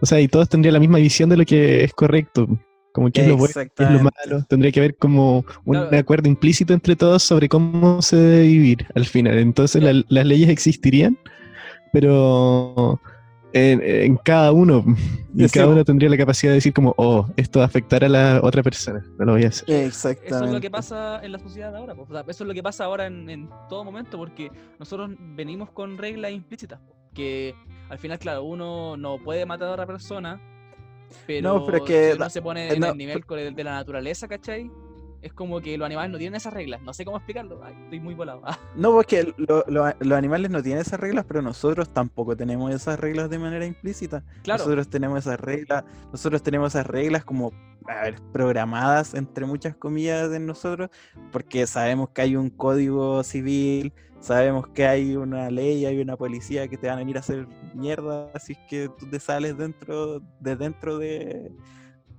O sea, y todos tendrían la misma visión de lo que es correcto, como qué es lo bueno, qué es lo malo. Tendría que haber como un acuerdo implícito entre todos sobre cómo se debe vivir al final. Entonces la- las leyes existirían, pero en, en cada uno, y Sí, cada uno tendría la capacidad de decir como, oh, esto va a afectar a la otra persona, no lo voy a hacer. Exactamente. Eso es lo que pasa en la sociedad ahora, pues, o sea, eso es lo que pasa ahora en, en todo momento, porque nosotros venimos con reglas implícitas, pues, que al final, claro, uno no puede matar a otra persona, pero, pero es que si uno se pone en no, el nivel de la naturaleza, ¿cachai? Es como que los animales no tienen esas reglas, no sé cómo explicarlo, Ay, estoy muy volado. No, porque lo- lo- los animales no tienen esas reglas, pero nosotros tampoco tenemos esas reglas de manera implícita. claro, Nosotros tenemos esas reglas, nosotros tenemos esas reglas como a ver, programadas entre muchas comillas en nosotros, porque sabemos que hay un código civil, sabemos que hay una ley, hay una policía que te van a venir a hacer mierda, así es que tú te sales dentro de dentro de,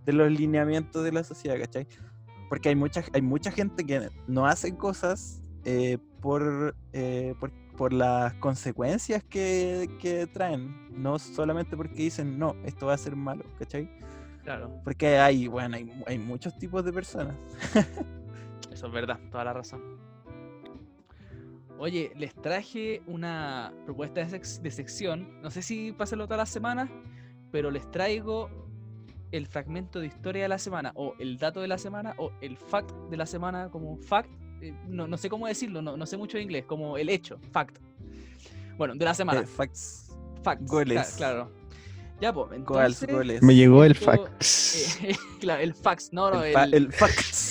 de los lineamientos de la sociedad, ¿cachai? Porque hay mucha, hay mucha gente que no hace cosas eh, por, eh, por, por las consecuencias que, que traen, no solamente porque dicen, no, esto va a ser malo, ¿cachai? claro, Porque hay, bueno, hay, hay muchos tipos de personas. eso es verdad, toda la razón. Oye, les traje una propuesta de, sec- de sección. No sé si pásenlo todas las semanas, pero les traigo el fragmento de historia de la semana, o el dato de la semana, o el fact de la semana, como fact. eh, no, no sé cómo decirlo, no, no sé mucho de inglés, como el hecho, fact. Bueno, de la semana. Eh, facts, facts. goles. Claro. Ya, pues, goals, entonces. goles. Me llegó el fax. eh, claro, el fax, no, no, el, el, el facts.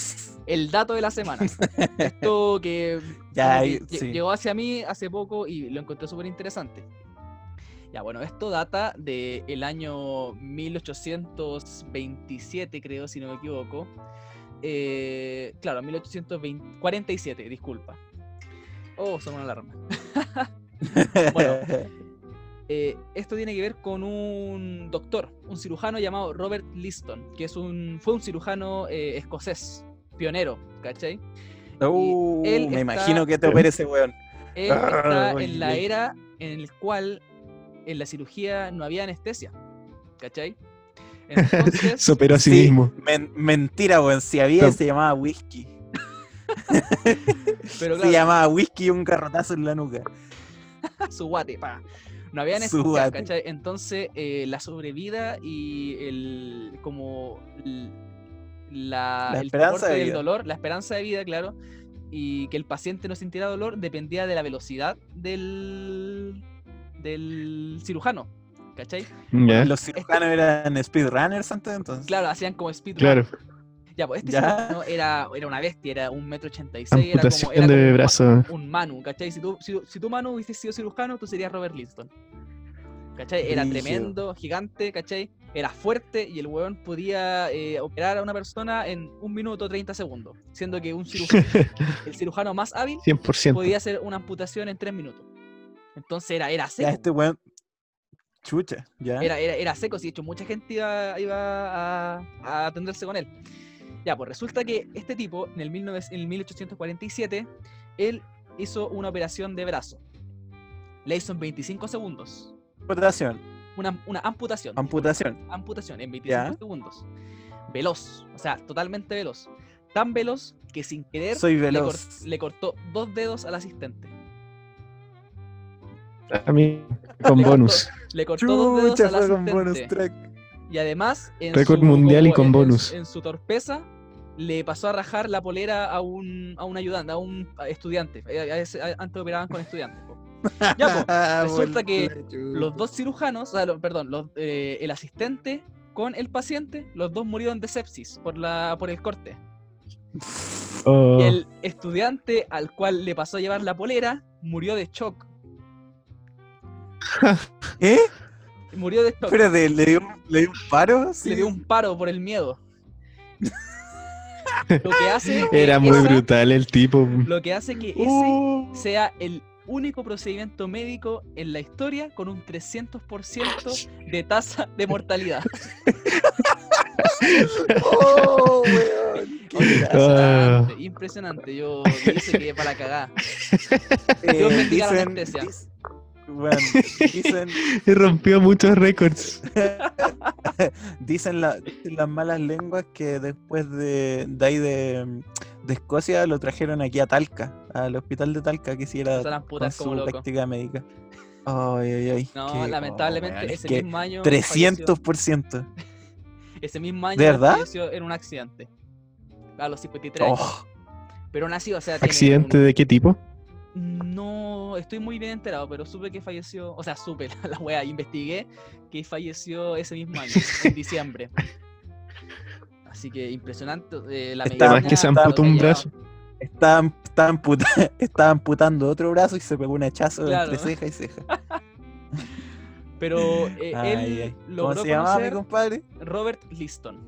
El dato de la semana. Esto que, Ya, sí. llegó hacia mí hace poco y lo encontré súper interesante. Ya, bueno, esto data del año 1827, creo, si no me equivoco. Eh, claro, 1847, disculpa. Oh, son una alarma. Bueno. Eh, esto tiene que ver con un doctor, un cirujano llamado Robert Liston, que es un, fue un cirujano eh, escocés, pionero, ¿cachai? Uh, él me está- imagino que te opera ese weón. Él está Ah, en la era en el cual en la cirugía no había anestesia, ¿cachai? Entonces, Se operó a sí, Sí, mismo. men- mentira, weón. Si había, No. se llamaba whisky. pero Se llamaba whisky y un garrotazo en la nuca. su guate, pa. No había anestesia. ¿cachai? Entonces, eh, la sobrevida y el como la, La el esperanza soporte de del vida. dolor, la esperanza de vida, claro, y que el paciente no sintiera dolor dependía de la velocidad del del cirujano, ¿cachai? Los cirujanos eran speedrunners antes entonces. Claro, hacían como speedrun. claro. Ya, pues este Ya. cirujano era, era una bestia, era un metro ochenta y seis, era como, Amputación era como de brazo. un Manu, ¿cachai? Si tú, si, si tú Manu hubiese sido cirujano, tú serías Robert Linston. ¿Cachai? Era tremendo, gigante, ¿cachai? Era fuerte y el weón podía eh, operar a una persona en un minuto 30 segundos. Siendo que un cirujano, el cirujano más hábil 100%. podía hacer una amputación en tres minutos. Entonces era, era Ya seco. este weón. Chucha, ya. Era, era, era seco, sí, de hecho mucha gente iba, iba a, a atenderse con él. Ya, pues resulta que este tipo, en el, 19 en el 1847, él hizo una operación de brazo. La hizo en 25 segundos. Amputación. Una, una amputación. Amputación. Amputación en 25 Ya. segundos. Veloz, o sea, totalmente veloz. Tan veloz que sin querer Soy le, cor- veloz. le cortó dos dedos al asistente. A mí, con Le cortó- bonus. Le cortó dos dedos al fue con asistente. bonus track. Y además, en Récord su- mundial y con en- bonus. En, su torpeza, le pasó a rajar la polera a un, a un ayudante, a un estudiante. A ese- a- Antes operaban con estudiantes. Ya, po, resulta que Los dos cirujanos, o sea, lo- perdón, los, eh, el asistente con el paciente, los dos murieron de sepsis por, la, por el corte. Oh, Y el estudiante al cual le pasó a llevar la polera murió de shock. ¿Eh? Murió de shock. Espérate, ¿le dio, le dio un paro? le dio un paro por el miedo. Lo que hace que Era muy esa- brutal el tipo. Lo que hace que ese Uh, sea el único procedimiento médico en la historia con un 300% de tasa de mortalidad. oh, weón, gracia. Impresionante. Yo dice que para la cagada. Dios Eh, bendiga la dicen, anestesia. dis- bueno, dicen, Y rompió muchos récords. dicen, la- dicen las malas lenguas que después de, de ahí de, de Escocia lo trajeron aquí a Talca, al hospital de Talca, que hiciera con su loco. práctica médica. Ay, ay, ay. No, qué- lamentablemente oh, ese que mismo año. falleció- 300%. Ese mismo año ¿De verdad? falleció en un accidente. A los 53 años. Oh, Pero nació, o sea, tiene ¿Accidente un- de qué tipo? No estoy muy bien enterado, pero supe que falleció, o sea, supe la wea, investigué que falleció ese mismo año, en diciembre. Así que impresionante eh, la Está. Además que se amputó un brazo. estaba, estaba, amputa- estaba amputando otro brazo y se pegó un hachazo Claro. entre ceja y ceja. Pero eh, Ay, él ay. ¿Cómo logró se llamaba mi conocer compadre? Robert Liston,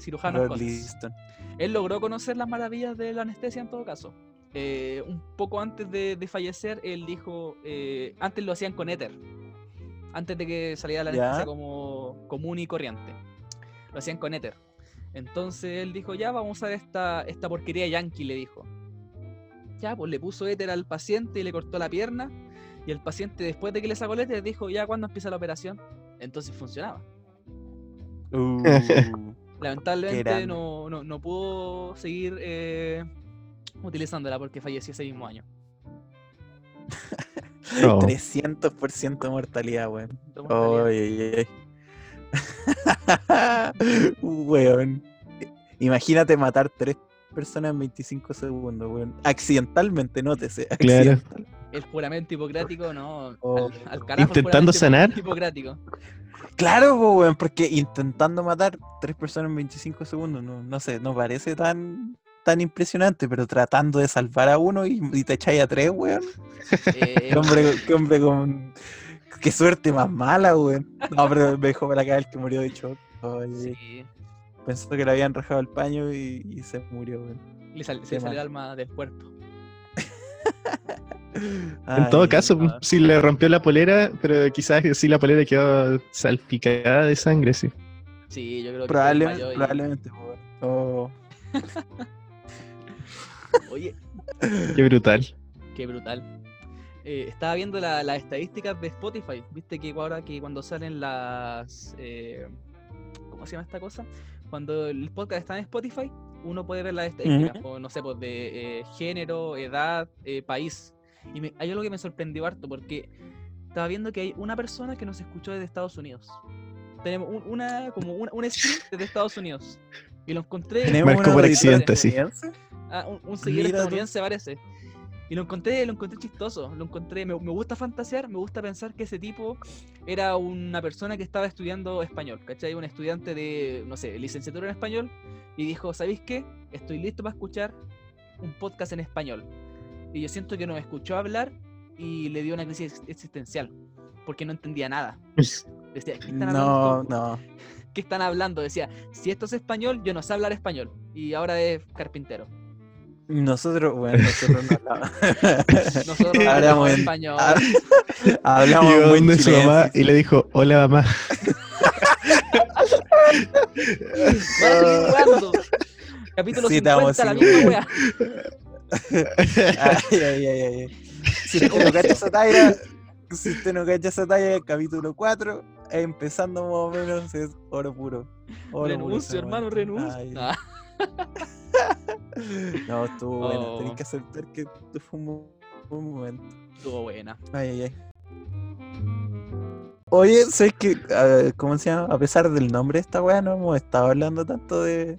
cirujano Robert. Liston. Él logró conocer las maravillas de la anestesia en todo caso. Eh, un poco antes de, de fallecer, él dijo, eh, antes lo hacían con éter, antes de que saliera la Ya. anestesia como común y corriente. Lo hacían con éter. Entonces él dijo, ya vamos a ver esta, esta porquería yankee, le dijo. Ya, pues le puso éter al paciente y le cortó la pierna. Y el paciente, después de que le sacó el éter, dijo, ya, ¿cuándo empieza la operación? Entonces funcionaba. Uh, Lamentablemente no, no, no pudo seguir eh, utilizándola porque falleció ese mismo año. Oh. 300% de mortalidad, weón. Weón. Imagínate matar tres personas en 25 segundos, weón. Accidentalmente, nótese. Claro. accidental. El juramento hipocrático, no. Oh. Al, al carajo. Intentando sanar. Hipocrático. Claro, weón, porque intentando matar tres personas en 25 segundos, no, no sé, no parece tan, tan impresionante, pero tratando de salvar a uno y, y te echáis a tres, weón. Eh, Qué hombre, qué hombre con. Qué suerte más mala, weón. No, pero me dejó para acá el que murió de shock. Sí, Pensó que le habían rajado el paño y, y se murió, weón. le sal- se le salió el alma del cuerpo. En todo caso, sí le rompió la polera, pero quizás sí la polera quedó salpicada de sangre, sí. Sí, yo creo que Probablemente, y- probablemente, weón. Oh, Oye, Qué brutal. qué brutal. Eh, estaba viendo la- las estadísticas de Spotify. Viste que ahora que cuando salen las. eh, ¿Cómo se llama esta cosa? Cuando el podcast está en Spotify, uno puede ver las estadísticas. o, no sé, pues de eh, género, edad, eh, país. Y me- hay algo que me sorprendió harto porque estaba viendo que hay una persona que nos escuchó desde Estados Unidos. Tenemos un- una, como una, un stream desde Estados Unidos. Y lo encontré. ¿Tenemos por accidente, sí. Ah, un, un seguidor tú. estadounidense parece. Y lo encontré, lo encontré chistoso. Lo encontré, me, me gusta fantasear, me gusta pensar que ese tipo era una persona que estaba estudiando español, ¿cachai? Un estudiante de, no sé, licenciatura en español. Y dijo, ¿sabéis qué? Estoy listo para escuchar un podcast en español. Y yo siento que nos escuchó hablar y le dio una crisis ex- existencial. Porque no entendía nada. Decía, ¿qué están hablando? No, no. ¿Qué están hablando? Decía, si esto es español, yo no sé hablar español. Y ahora es carpintero. Nosotros, bueno, nosotros no hablamos. Nosotros no Hablamos en- español. hablamos Llegó donde su mamá y le dijo, hola mamá. Van a seguir jugando. Capítulo Sí, 50, estamos la misma wea. Ay, ay, ay, ay. Si usted no cacha esa talla, si usted no cacha esa talla, el capítulo 4, empezando más o menos, es oro puro. Oro Renuncio, hermano, renuncio. No, estuvo bueno. Oh. Tenés que aceptar que fue un un momento. estuvo buena. Ay, ay, ay. Oye, sé que, ¿cómo se llama? A pesar del nombre de esta weá, no hemos estado hablando tanto de,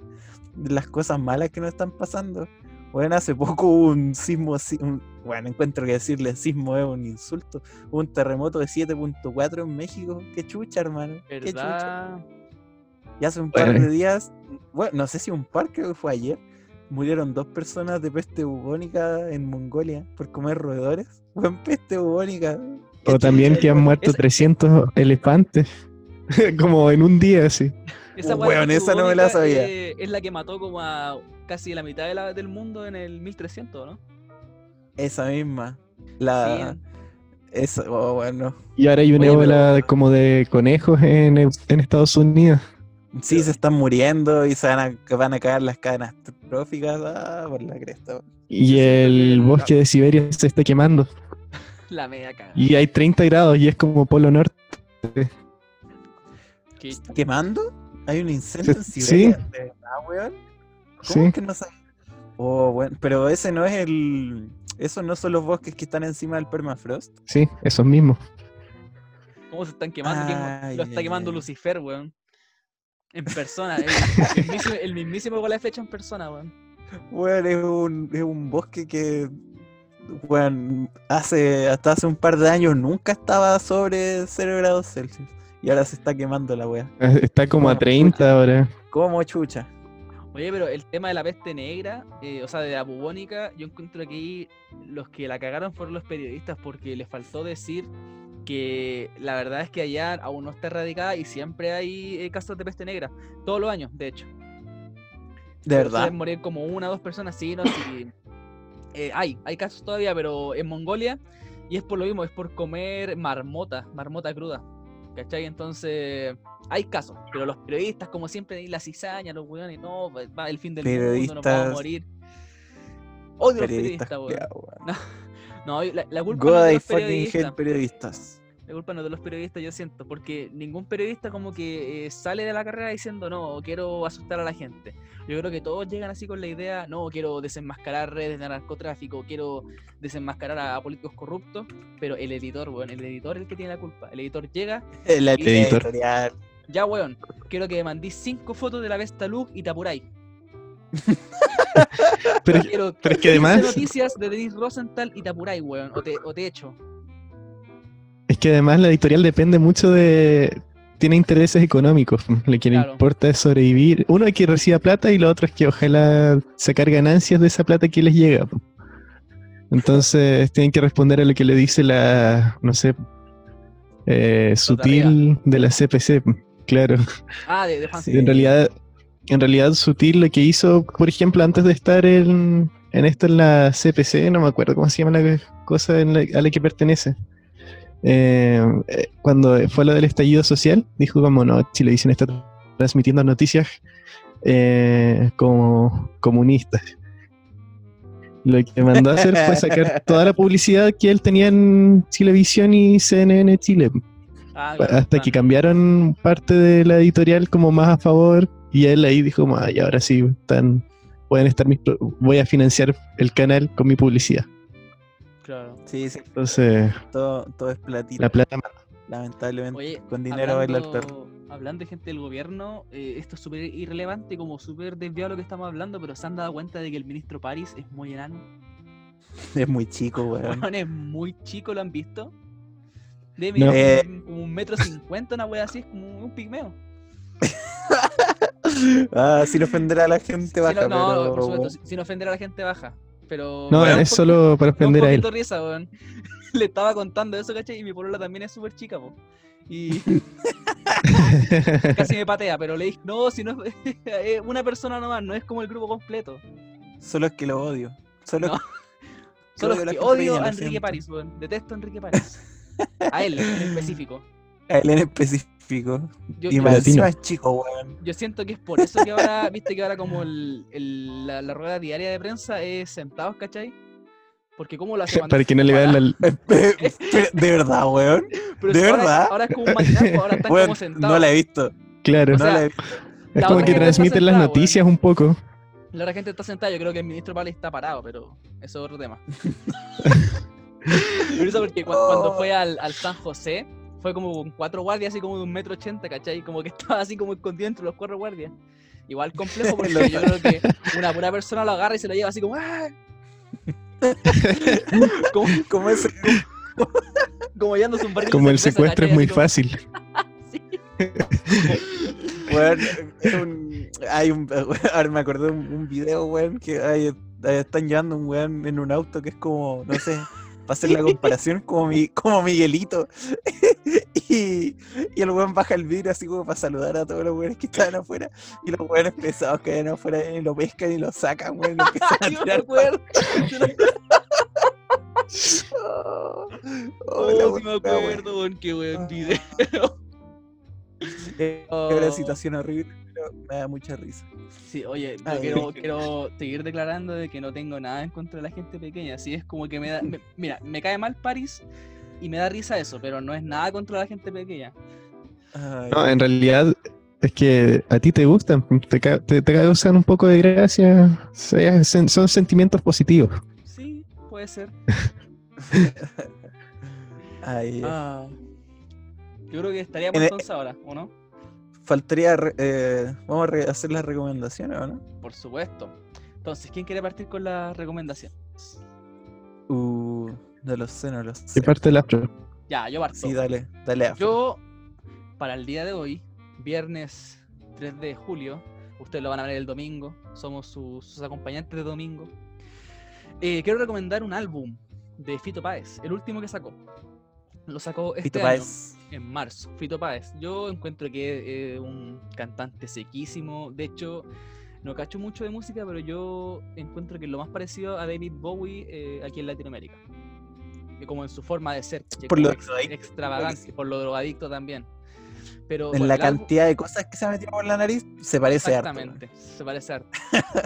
de las cosas malas que nos están pasando. Bueno, hace poco hubo un sismo, un- bueno, encuentro que decirle sismo es un insulto. Hubo un terremoto de 7.4 en México. Qué chucha, hermano. Qué chucha. Y hace un par de días, bueno, no sé si un par, creo que fue ayer, murieron dos personas de peste bubónica en Mongolia por comer roedores. Buen peste bubónica. O también que han muerto Esa- 300 elefantes. Como en un día, así. Esa esa no me la sabía. eh, es la que mató como a casi la mitad de la- del mundo en el 1300, ¿no? Esa misma. La. Sí. Esa, oh, bueno. Y ahora hay una ébola pero- como de conejos en, en Estados Unidos. Sí, se están muriendo y se van a, van a caer las cadenas tróficas ah, por la cresta. Y Sí, sí, el bosque de Siberia se está quemando. La media cagada. Y hay 30 grados y es como Polo Norte. Que- ¿Quemando? ¿Hay un incendio en Sí. Siberia? ¿De verdad, weón? ¿Cómo Sí. es que no sabía? Oh, bueno, pero ese no es el. Esos no son los bosques que están encima del permafrost. Sí, esos mismos. ¿Cómo se están quemando? ¿Quién Ay, lo está quemando ay. Lucifer, weón. En persona. El, el mismísimo, el mismísimo con la flecha en persona, weón. Bueno, es un, es un bosque que. Bueno, hace, hasta hace un par de años nunca estaba sobre 0 grados Celsius. Y ahora se está quemando la wea. Eh, Está como a Bueno, 30 ahora. Como chucha. Oye, pero el tema de la peste negra, eh, o sea, de la bubónica, yo encuentro que ahí los que la cagaron fueron los periodistas porque les faltó decir que la verdad es que allá aún no está erradicada y siempre hay eh, casos de peste negra, todos los años, de hecho. De verdad. Pueden morir como una o dos personas, sí, no, sí. Eh, hay, hay casos todavía, pero en Mongolia, y es por lo mismo, es por comer marmota, marmota cruda. ¿Cachai? Entonces, hay casos, pero los periodistas, como siempre, la cizaña, los weones, no, va- el fin del mundo, nos vamos a Periodistas- morir. Odio los Periodistas, periodistas, weón. culiao, weón. No, la, la culpa no de los fucking periodistas. hate periodistas. La culpa no de los periodistas, yo siento, porque ningún periodista como que eh, sale de la carrera diciendo, no, quiero asustar a la gente. Yo creo que todos llegan así con la idea, no, quiero desenmascarar redes de narcotráfico, quiero desenmascarar a, a políticos corruptos, pero el editor, weón, el editor es el que tiene la culpa. El editor llega, El línea editor. editorial. ya, weón, quiero que me mandís cinco fotos de la Vesta Luz y te apuráis. Pero, Quiero pero es que 15 además, noticias de Denis Rosenthal y te apuráis, weón, o te, o te echo. Es que además la editorial depende mucho de. Tiene intereses económicos. Lo que le importa es sobrevivir. Uno es que reciba plata y lo otro es que ojalá sacar ganancias de esa plata que les llega. po. Entonces tienen que responder a lo que le dice la, no sé, eh, sutil de la CPC. po. Claro. Ah, de, de Sí. En realidad, en realidad Sutil lo que hizo, por ejemplo, antes de estar en, en esto en la CPC, no me acuerdo cómo se llama la cosa en la- a la que pertenece. Eh, eh, cuando fue lo del estallido social, dijo como no, Chilevisión está transmitiendo noticias eh, como comunistas. Lo que mandó a hacer fue sacar toda la publicidad que él tenía en Chilevisión y CNN Chile Ah, claro, hasta que cambiaron parte de la editorial como más a favor y él ahí dijo, "Ah, y ahora sí, están, pueden estar mis, voy a financiar el canal con mi publicidad. Claro. Sí, sí, Entonces, todo, todo es platino. la plata. Lamentablemente. Oye, con dinero baila el hablando, perro. hablando de gente del gobierno, eh, esto es súper irrelevante, como súper desviado lo que estamos hablando, pero se han dado cuenta de que el ministro París es muy enano. Es muy chico, weón. Es muy chico, ¿lo han visto? De No. Eh. como un metro cincuenta, una wea así, es como un pigmeo. ah, sin ofender a la gente Si baja, no, no, pero. por supuesto, si- sin ofender a la gente baja. Pero. No, es poqui- solo para ofender a él. poquito risa, weón. Le estaba contando eso, ¿cachai? Y mi polola también es súper chica, po. Y casi me patea, pero le dije, no, si no es una persona nomás, no es como el grupo completo. Solo es que lo odio. Solo No. Solo es que odio a Enrique siento. París, weón. Detesto a Enrique París. A él en específico. a él en específico. Yo, Y yo- más es chico, weón. yo siento que es por eso que ahora, viste que ahora como el, el- la, la rueda diaria de prensa es sentados, ¿cachai? Porque como lo hace para que no le vean la- De verdad, weón. Pero ¿de si verdad? Ahora es como un matinal, pues, ahora están Weón, como sentados. no la he visto. Claro, O no sea, la he visto. es como que transmiten las noticias un poco. La otra gente está sentada, yo creo que el ministro Pali está parado, pero eso es otro tema. Pero eso porque cua- cuando fue al, al San José, fue como con cuatro guardias, así como de un metro ochenta, ¿cachai? Como que estaba así como escondido entre los cuatro guardias. Igual complejo porque yo creo que una pura persona lo agarra y se lo lleva así como ¡ah! como, Como ese, como llevándose un barril de Como el secuestro es muy como- fácil. Sí. weón, es un- hay un, ahora me acordé de un, un video, weón, que hay, ahí están llevando un weón en un auto que es como, no sé, para hacer la comparación, como, mi, como Miguelito. y, y el weón baja el vidrio así como para saludar a todos los weones que estaban afuera. Y los weones pesados que hay afuera y lo pescan y lo sacan, weón, y lo empiezan a tirar. Oh, Oh, la sí me acuerdo, weón, qué buen Ah. video. Oh. una situación horrible, pero me da mucha risa. Sí, oye, yo Ay, quiero, seguir declarando de que no tengo nada en contra de la gente pequeña. Así es como que me da. me- mira, me cae mal París y me da risa eso, pero no es nada contra la gente pequeña. Ay, No, en realidad es que a ti te gustan, te, te, te causan un poco de gracia. sea- sen- Son sentimientos positivos. Sí, puede ser. ay, Ah, yo creo que estaríamos En e- entonces ahora, ¿o no? Faltaría, re- eh, vamos a re- hacer las recomendaciones, ¿o no? Por supuesto. Entonces, ¿quién quiere partir con la recomendación? Uh, de los senos, los De senos. parte del astro. Ya, yo parto. Sí, dale, dale a Yo, para el día de hoy, viernes 3 de julio, ustedes lo van a ver el domingo, somos sus, sus acompañantes de domingo. eh, quiero recomendar un álbum de Fito Páez, el último que sacó. Lo sacó este Fito año, Páez. En marzo. Fito Páez. Yo encuentro que es un cantante sequísimo. De hecho, no cacho mucho de música, pero yo encuentro que es lo más parecido a David Bowie eh, aquí en Latinoamérica. Como en su forma de ser. Por lo extravagante, por lo drogadicto también. Pero En bueno, la álbum- cantidad de cosas que se ha metido por la nariz, se parece harto. Exactamente, se parece harto.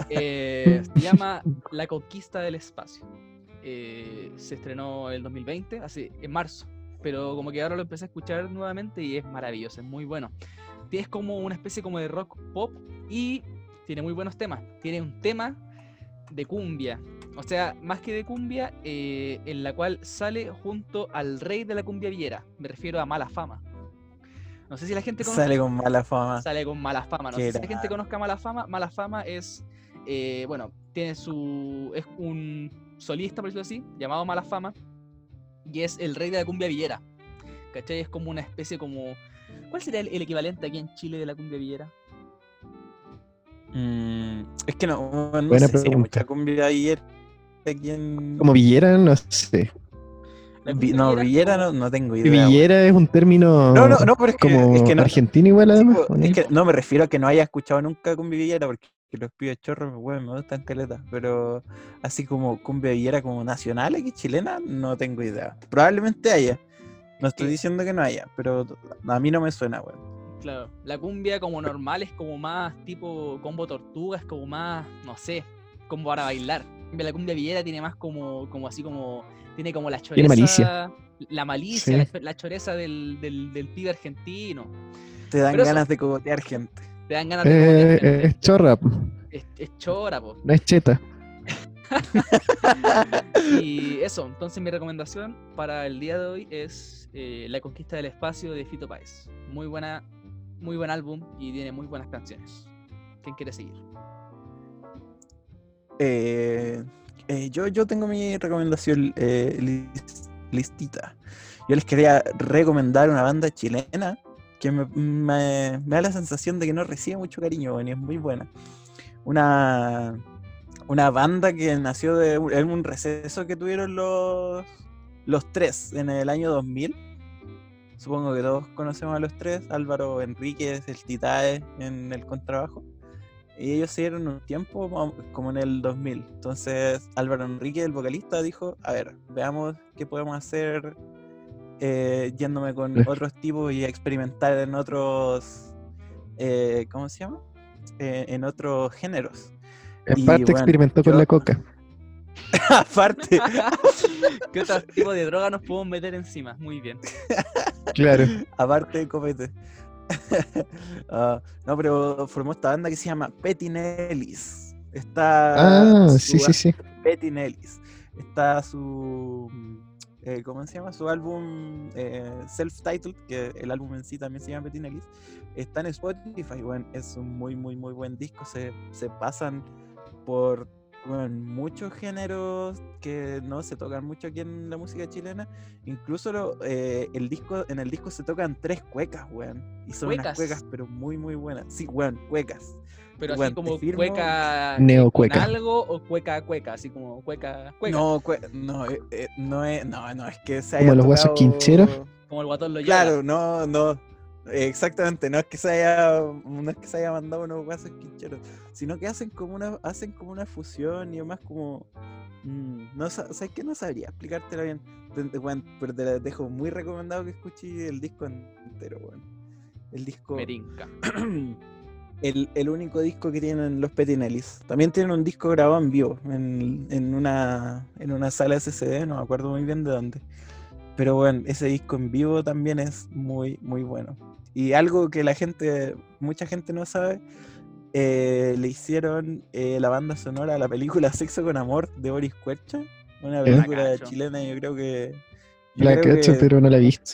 Eh, se llama La Conquista del Espacio. Eh, se estrenó el 2020, así, en marzo. Pero como que ahora lo empecé a escuchar nuevamente y es maravilloso, es muy bueno. Es como una especie como de rock pop y tiene muy buenos temas. Tiene un tema de cumbia. O sea, más que de cumbia, eh, en la cual sale junto al rey de la cumbia villera. Me refiero a Mala Fama. No sé si la gente conoce Sale con mala fama. sale con mala fama. No sé si la gente conozca mala fama. Mala fama es, eh, bueno, tiene su. es un solista, por decirlo así, llamado Mala Fama. Y es el rey de la cumbia villera. ¿Cachai? Es como una especie como. ¿Cuál sería el, el equivalente aquí en Chile de la cumbia villera? Mm, es que no, no Buena sé si hay mucha cumbia ayer aquí en... Como Villera, no sé. Vi- no, villera Villera no, no tengo idea. Villera es un término No, no, no, pero es que, como es que no, argentino igual Sí, además. po, ¿o no? es que no me refiero a que no haya escuchado nunca cumbia villera porque los pibes chorros weón, me gustan caletas, pero así como cumbia villera como nacional aquí chilena, no tengo idea. Probablemente haya. No estoy que- diciendo que no haya, pero a mí no me suena, weón. Claro, la cumbia como normal es como más tipo combo tortuga, es como más, no sé, como para bailar. La cumbia villera tiene más como, como así como, tiene como la choreza. Tiene malicia. La malicia, Sí. la, cho- la choreza del, del, del pibe argentino. Te dan Pero eso- ganas de cogotear gente. Te dan ganas de Eh, eh, es chorra, po, Es, es chora, po. no es cheta. Y eso, entonces mi recomendación para el día de hoy es eh, La Conquista del Espacio de Fito Páez. Muy buena, muy buen álbum y tiene muy buenas canciones. ¿Quién quiere seguir? Eh, eh, yo, yo tengo mi recomendación eh, lis- listita. Yo les quería recomendar una banda chilena que me, da la sensación de que no recibe mucho cariño, y es muy buena. Una, una banda que nació de en un receso que tuvieron los, los tres en el año 2000. Supongo que todos conocemos a los tres, Álvaro Enríquez, el Titae en el contrabajo. Y ellos se dieron un tiempo mo- como en el 2000. Entonces Álvaro Enrique, el vocalista, dijo, a ver, veamos qué podemos hacer eh, yéndome con Eh. otros tipos y experimentar en otros, eh, ¿cómo se llama? Eh, en otros géneros. En parte bueno, experimentó con la coca. Aparte, ¿Qué otro tipo de droga nos podemos meter encima? Muy bien. Claro. aparte de copete. Ah, no, pero formó esta banda que se llama Petinellis. Está Ah, su sí, sí, sí. Betty Nellis. Está su eh, ¿cómo se llama? Su álbum eh, Self-Titled, que el álbum en sí también se llama Bettina Liz, está en Spotify, bueno, es un muy, muy, muy buen disco, se, se pasan por bueno, muchos géneros que no se tocan mucho aquí en la música chilena. Incluso lo, eh, el disco, en el disco se tocan tres cuecas, weón. Y son unas ¿Cuecas? cuecas, pero muy, muy buenas. Sí, weón, cuecas. Pero Bueno, así como firmo- cueca Neocueca. con algo o cueca cueca, así como cueca cueca. No, cue- no, eh, eh, no es, no, no, es que se haya Como los huesos quincheros. Como el guatón lo lleva. Claro, no, no. Exactamente, no es que se haya, no es que se haya mandado unos huesos quincheros, sino que hacen como una, hacen como una fusión y más como, mm, no sa- sabes que no sabría explicártelo bien, Te- te- weón, pero te la dejo muy recomendado que escuches el disco entero, weón. El disco, Merinca. el, el único disco que tienen los Petinellis. También tienen un disco grabado en vivo, en, en una, en una sala SSD, no me acuerdo muy bien de dónde. Pero bueno, ese disco en vivo también es muy, muy bueno. Y algo que la gente, mucha gente no sabe, eh, le hicieron eh, la banda sonora a la película Sexo con Amor de Boris Cuercha. Una película chilena, yo creo que... yo La creo cacho, que- pero no la he visto.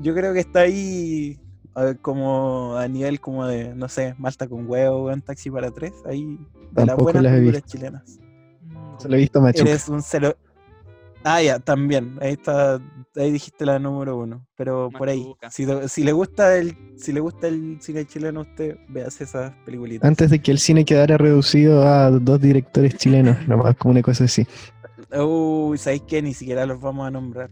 yo creo que está ahí a ver, como a nivel como de, no sé, Malta con huevo, un taxi para tres, ahí de las buenas películas visto. chilenas. Solo he visto Machuca. Eres un celo. Ah, ya, también. Ahí está, ahí dijiste la número uno. Pero por ahí. Si, le gusta el, si le gusta el cine chileno a usted, véase esas peliculitas. Antes de que el cine quedara reducido a dos directores chilenos, nomás como una cosa así. Uy, ¿sabéis qué? Ni siquiera los vamos a nombrar.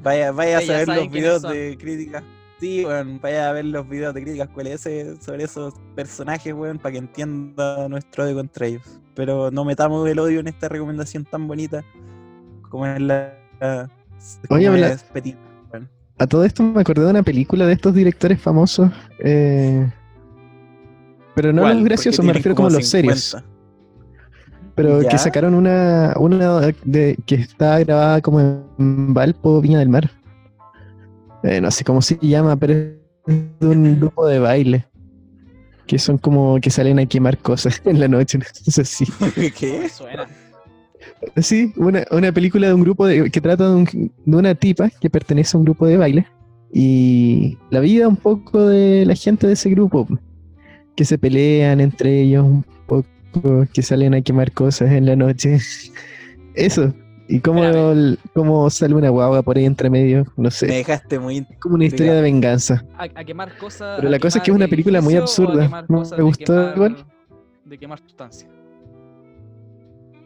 Vaya, vaya a saber los videos son. de crítica. Sí, weón, vaya a ver los videos de críticas QLS sobre esos personajes, weón, para que entienda nuestro odio contra ellos. Pero no metamos el odio en esta recomendación tan bonita como es la. la- Oye, es Petit, weón. A todo esto me acordé de una película de estos directores famosos. eh, pero no los graciosos, me refiero como los 50. serios. Pero ¿Ya? que sacaron una, una de, que está grabada como en Valpo, Viña del Mar. Eh, no sé cómo se llama, pero es de un grupo de baile. Que son como que salen a quemar cosas en la noche. No sé si. ¿Qué? Suena. Sí, una, una película de un grupo de, que trata de, un- de una tipa que pertenece a un grupo de baile y la vida un poco de la gente de ese grupo, que se pelean entre ellos un poco, que salen a quemar cosas en la noche. Eso. Y cómo, cómo sale una guagua por ahí entre medio, no Me sé. dejaste muy. Es como una historia de venganza. A, a quemar cosas. Pero a la cosa es que es una película muy absurda. quemar ¿No cosas te de gustó quemar- igual? De quemar sustancias.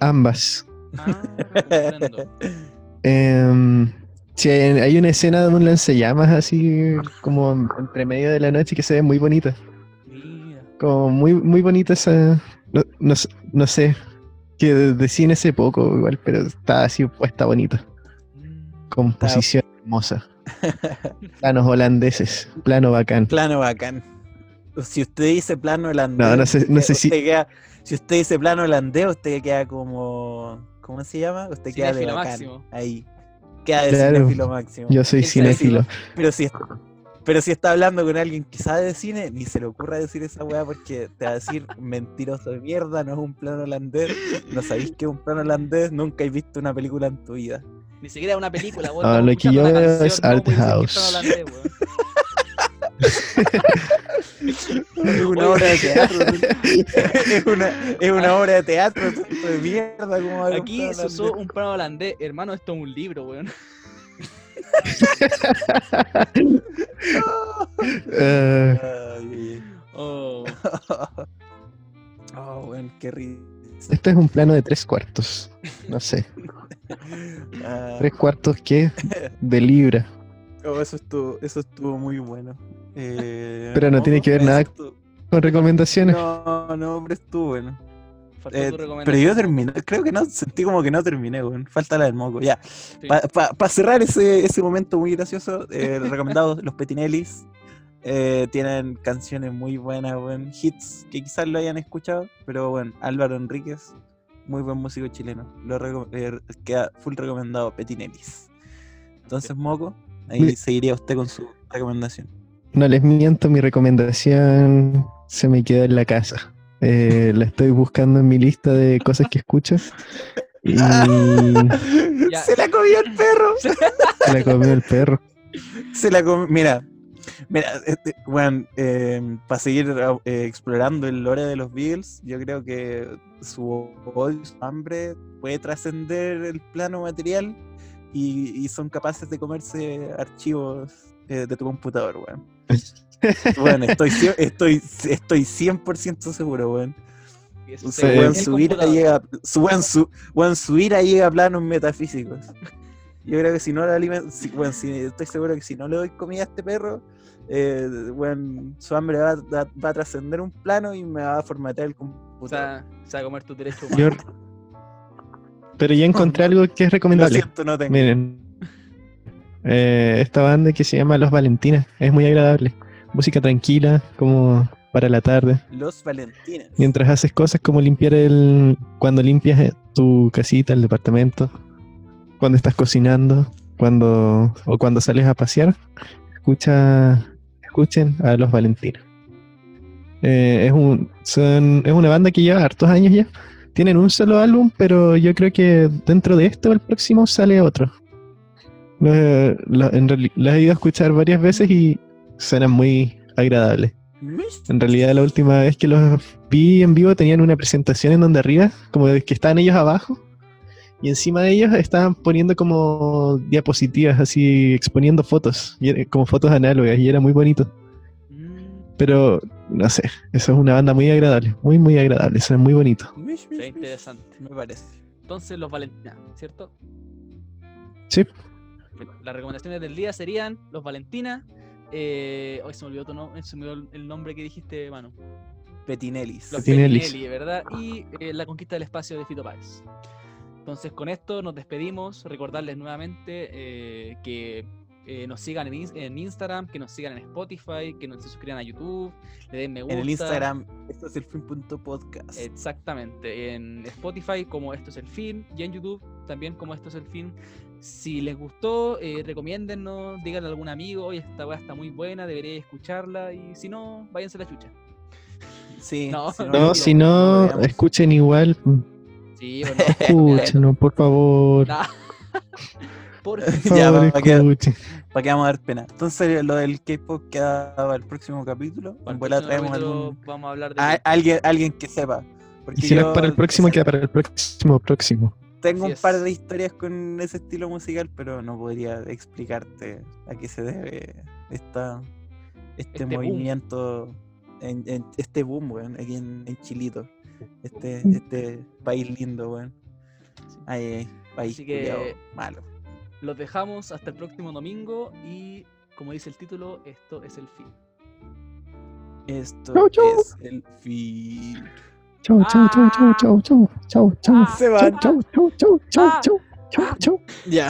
Ambas. Ah. Em, sí, hay hay una escena de un lanzallamas así como entre medio de la noche que se ve muy bonita. Mira. Como muy, muy bonita esa. No, no sé- no sé. Que de, de cine hace poco igual, pero está así puesta bonita. Composición hermosa. Planos holandeses. Plano bacán. Plano bacán. Si usted dice plano holandés. No, no sé- no usted- sé si- queda- si usted dice plano holandés, usted queda como. ¿Cómo se llama? Usted queda de bacán. máximo. Ahí. Queda de Claro. cinéfilo máximo. Yo soy ¿Quién sabe si- cinéfilo. Pero si, pero si está hablando con alguien que sabe de cine, ni se le ocurra decir esa weá porque te va a decir mentiroso de mierda, no es un plano holandés, no sabéis que es un plano holandés, nunca has visto una película en tu vida. Ni siquiera una película, weón. Ah, lo que yo una veo canción, es ¿cómo Art House. está holandés, weón? Es una obra de teatro. es, una, es una obra de teatro de mierda. ¿cómo va a haber un Aquí plano se usó holandés? un plano holandés. Hermano, esto es un libro, weón. Ay, Oh, oh, weón, qué risa. este es un plano de tres cuartos. No sé. Ah, ¿Tres cuartos qué? De libra. oh, eso estuvo, eso estuvo muy bueno. Eh, Pero no tiene que ver nada estuvo- Con recomendaciones. No, no, pero estuvo bueno. Faltó Eh, tu pero yo terminé, creo que no, sentí como que no terminé, weón. Falta la del moco. Ya. Sí. Para cerrar ese, ese momento muy gracioso, eh, recomendados los Petinellis. eh, tienen canciones muy buenas, weón. Hits que quizás lo hayan escuchado, pero bueno, Álvaro Enríquez, muy buen músico chileno. Lo eh, queda full recomendado Petinellis. Entonces, Moco, ahí seguiría usted con su recomendación. No les miento, mi recomendación se me quedó en la casa. Eh, la estoy buscando en mi lista de cosas que escucho. Y. Se la comió el perro. se la comió el perro. Se la comió. Mira, mira, este, bueno, para seguir eh, explorando el lore de los Beatles, yo creo que su odio, su hambre puede trascender el plano material y, y son capaces de comerse archivos eh, de tu computador, weón. Bueno, estoy, estoy, estoy 100% seguro, weón. Y eso O se sea, ve weón, en el su ira computador. llega, su, weón, su, weón, su ira llega a planos metafísicos. Yo creo que si no le alimento, si, weón, si- estoy seguro que si no le doy comida a este perro, eh, su hambre va, va- va a trascender un plano y me va a formatear el O computador. sea, se va a comer tu derecho Yo- humano. Pero ya encontré algo que es Lo recomendable. siento, no tengo. Miren, eh, esta banda que se llama Los Valentinas es muy agradable. Música tranquila, como para la tarde. Los Valentines. Mientras haces cosas como limpiar el. Cuando limpias eh, tu casita, el departamento, cuando estás cocinando, cuando. o cuando sales a pasear, escucha. Escuchen a Los Valentinas. Eh, es, un, son, es una banda que lleva hartos años ya. Tienen un solo álbum, pero yo creo que dentro de esto, el próximo, sale otro. En Los he ido a escuchar varias veces y suenan muy agradables. En realidad la última vez que los vi en vivo tenían una presentación en donde arriba, como que estaban ellos abajo, y encima de ellos estaban poniendo como diapositivas, así exponiendo fotos, como fotos análogas, y era muy bonito. Mm, Pero, no sé, eso es una banda muy agradable, muy, muy agradable, suena muy bonito. Mish. interesante. Me parece. Entonces, los Valentina, ¿cierto? Sí. Las recomendaciones del día serían los Valentina. Eh, hoy se me olvidó tu nombre, se me olvidó el nombre que dijiste, mano. Petinellis. Los Petinellis. Petinelli, ¿verdad? Y eh, la conquista del espacio de Fito Páez. Entonces, con esto nos despedimos. Recordarles nuevamente eh, que eh, nos sigan en, ins- en Instagram, que nos sigan en Spotify, que nos se suscriban a YouTube, le den me gusta. En el Instagram, esto es el fin.podcast. Exactamente, en Spotify como Esto es el Fin y en YouTube también como Esto es el Fin. Si les gustó, eh, recomiéndennos, díganle a algún amigo, oye, esta weá está muy buena, debería escucharla y si no, váyanse a la chucha. Sí, No, si No, no, si no, veamos. escuchen igual, Sí, bueno, escúchenlo, por favor. Nah. Ya, favor, va a quedar- escuchen. ¿Para qué vamos a dar pena? Entonces, lo del K-pop queda para el próximo capítulo. Para el próximo traemos capítulo algún- Vamos a hablar de a- alguien, alguien que sepa. Porque Y si no es yo para el próximo, queda para el próximo, próximo. Tengo Así un par de historias con ese estilo musical, pero no podría explicarte a qué se debe esta, este, Este boom. movimiento, en, en- este boom, weón, aquí en, en Chilito. Este, este país lindo, weón. Ay, ay, país Así que- malo. Los dejamos hasta el próximo domingo y, como dice el título, esto es el fin. Esto Chau, chau. es el fin. Chau, chau, chau, chau, chau, chau, chau, chau, Ah, Se van. chau, chau, chau, chau, Ah. chau, chau, chau. Ya.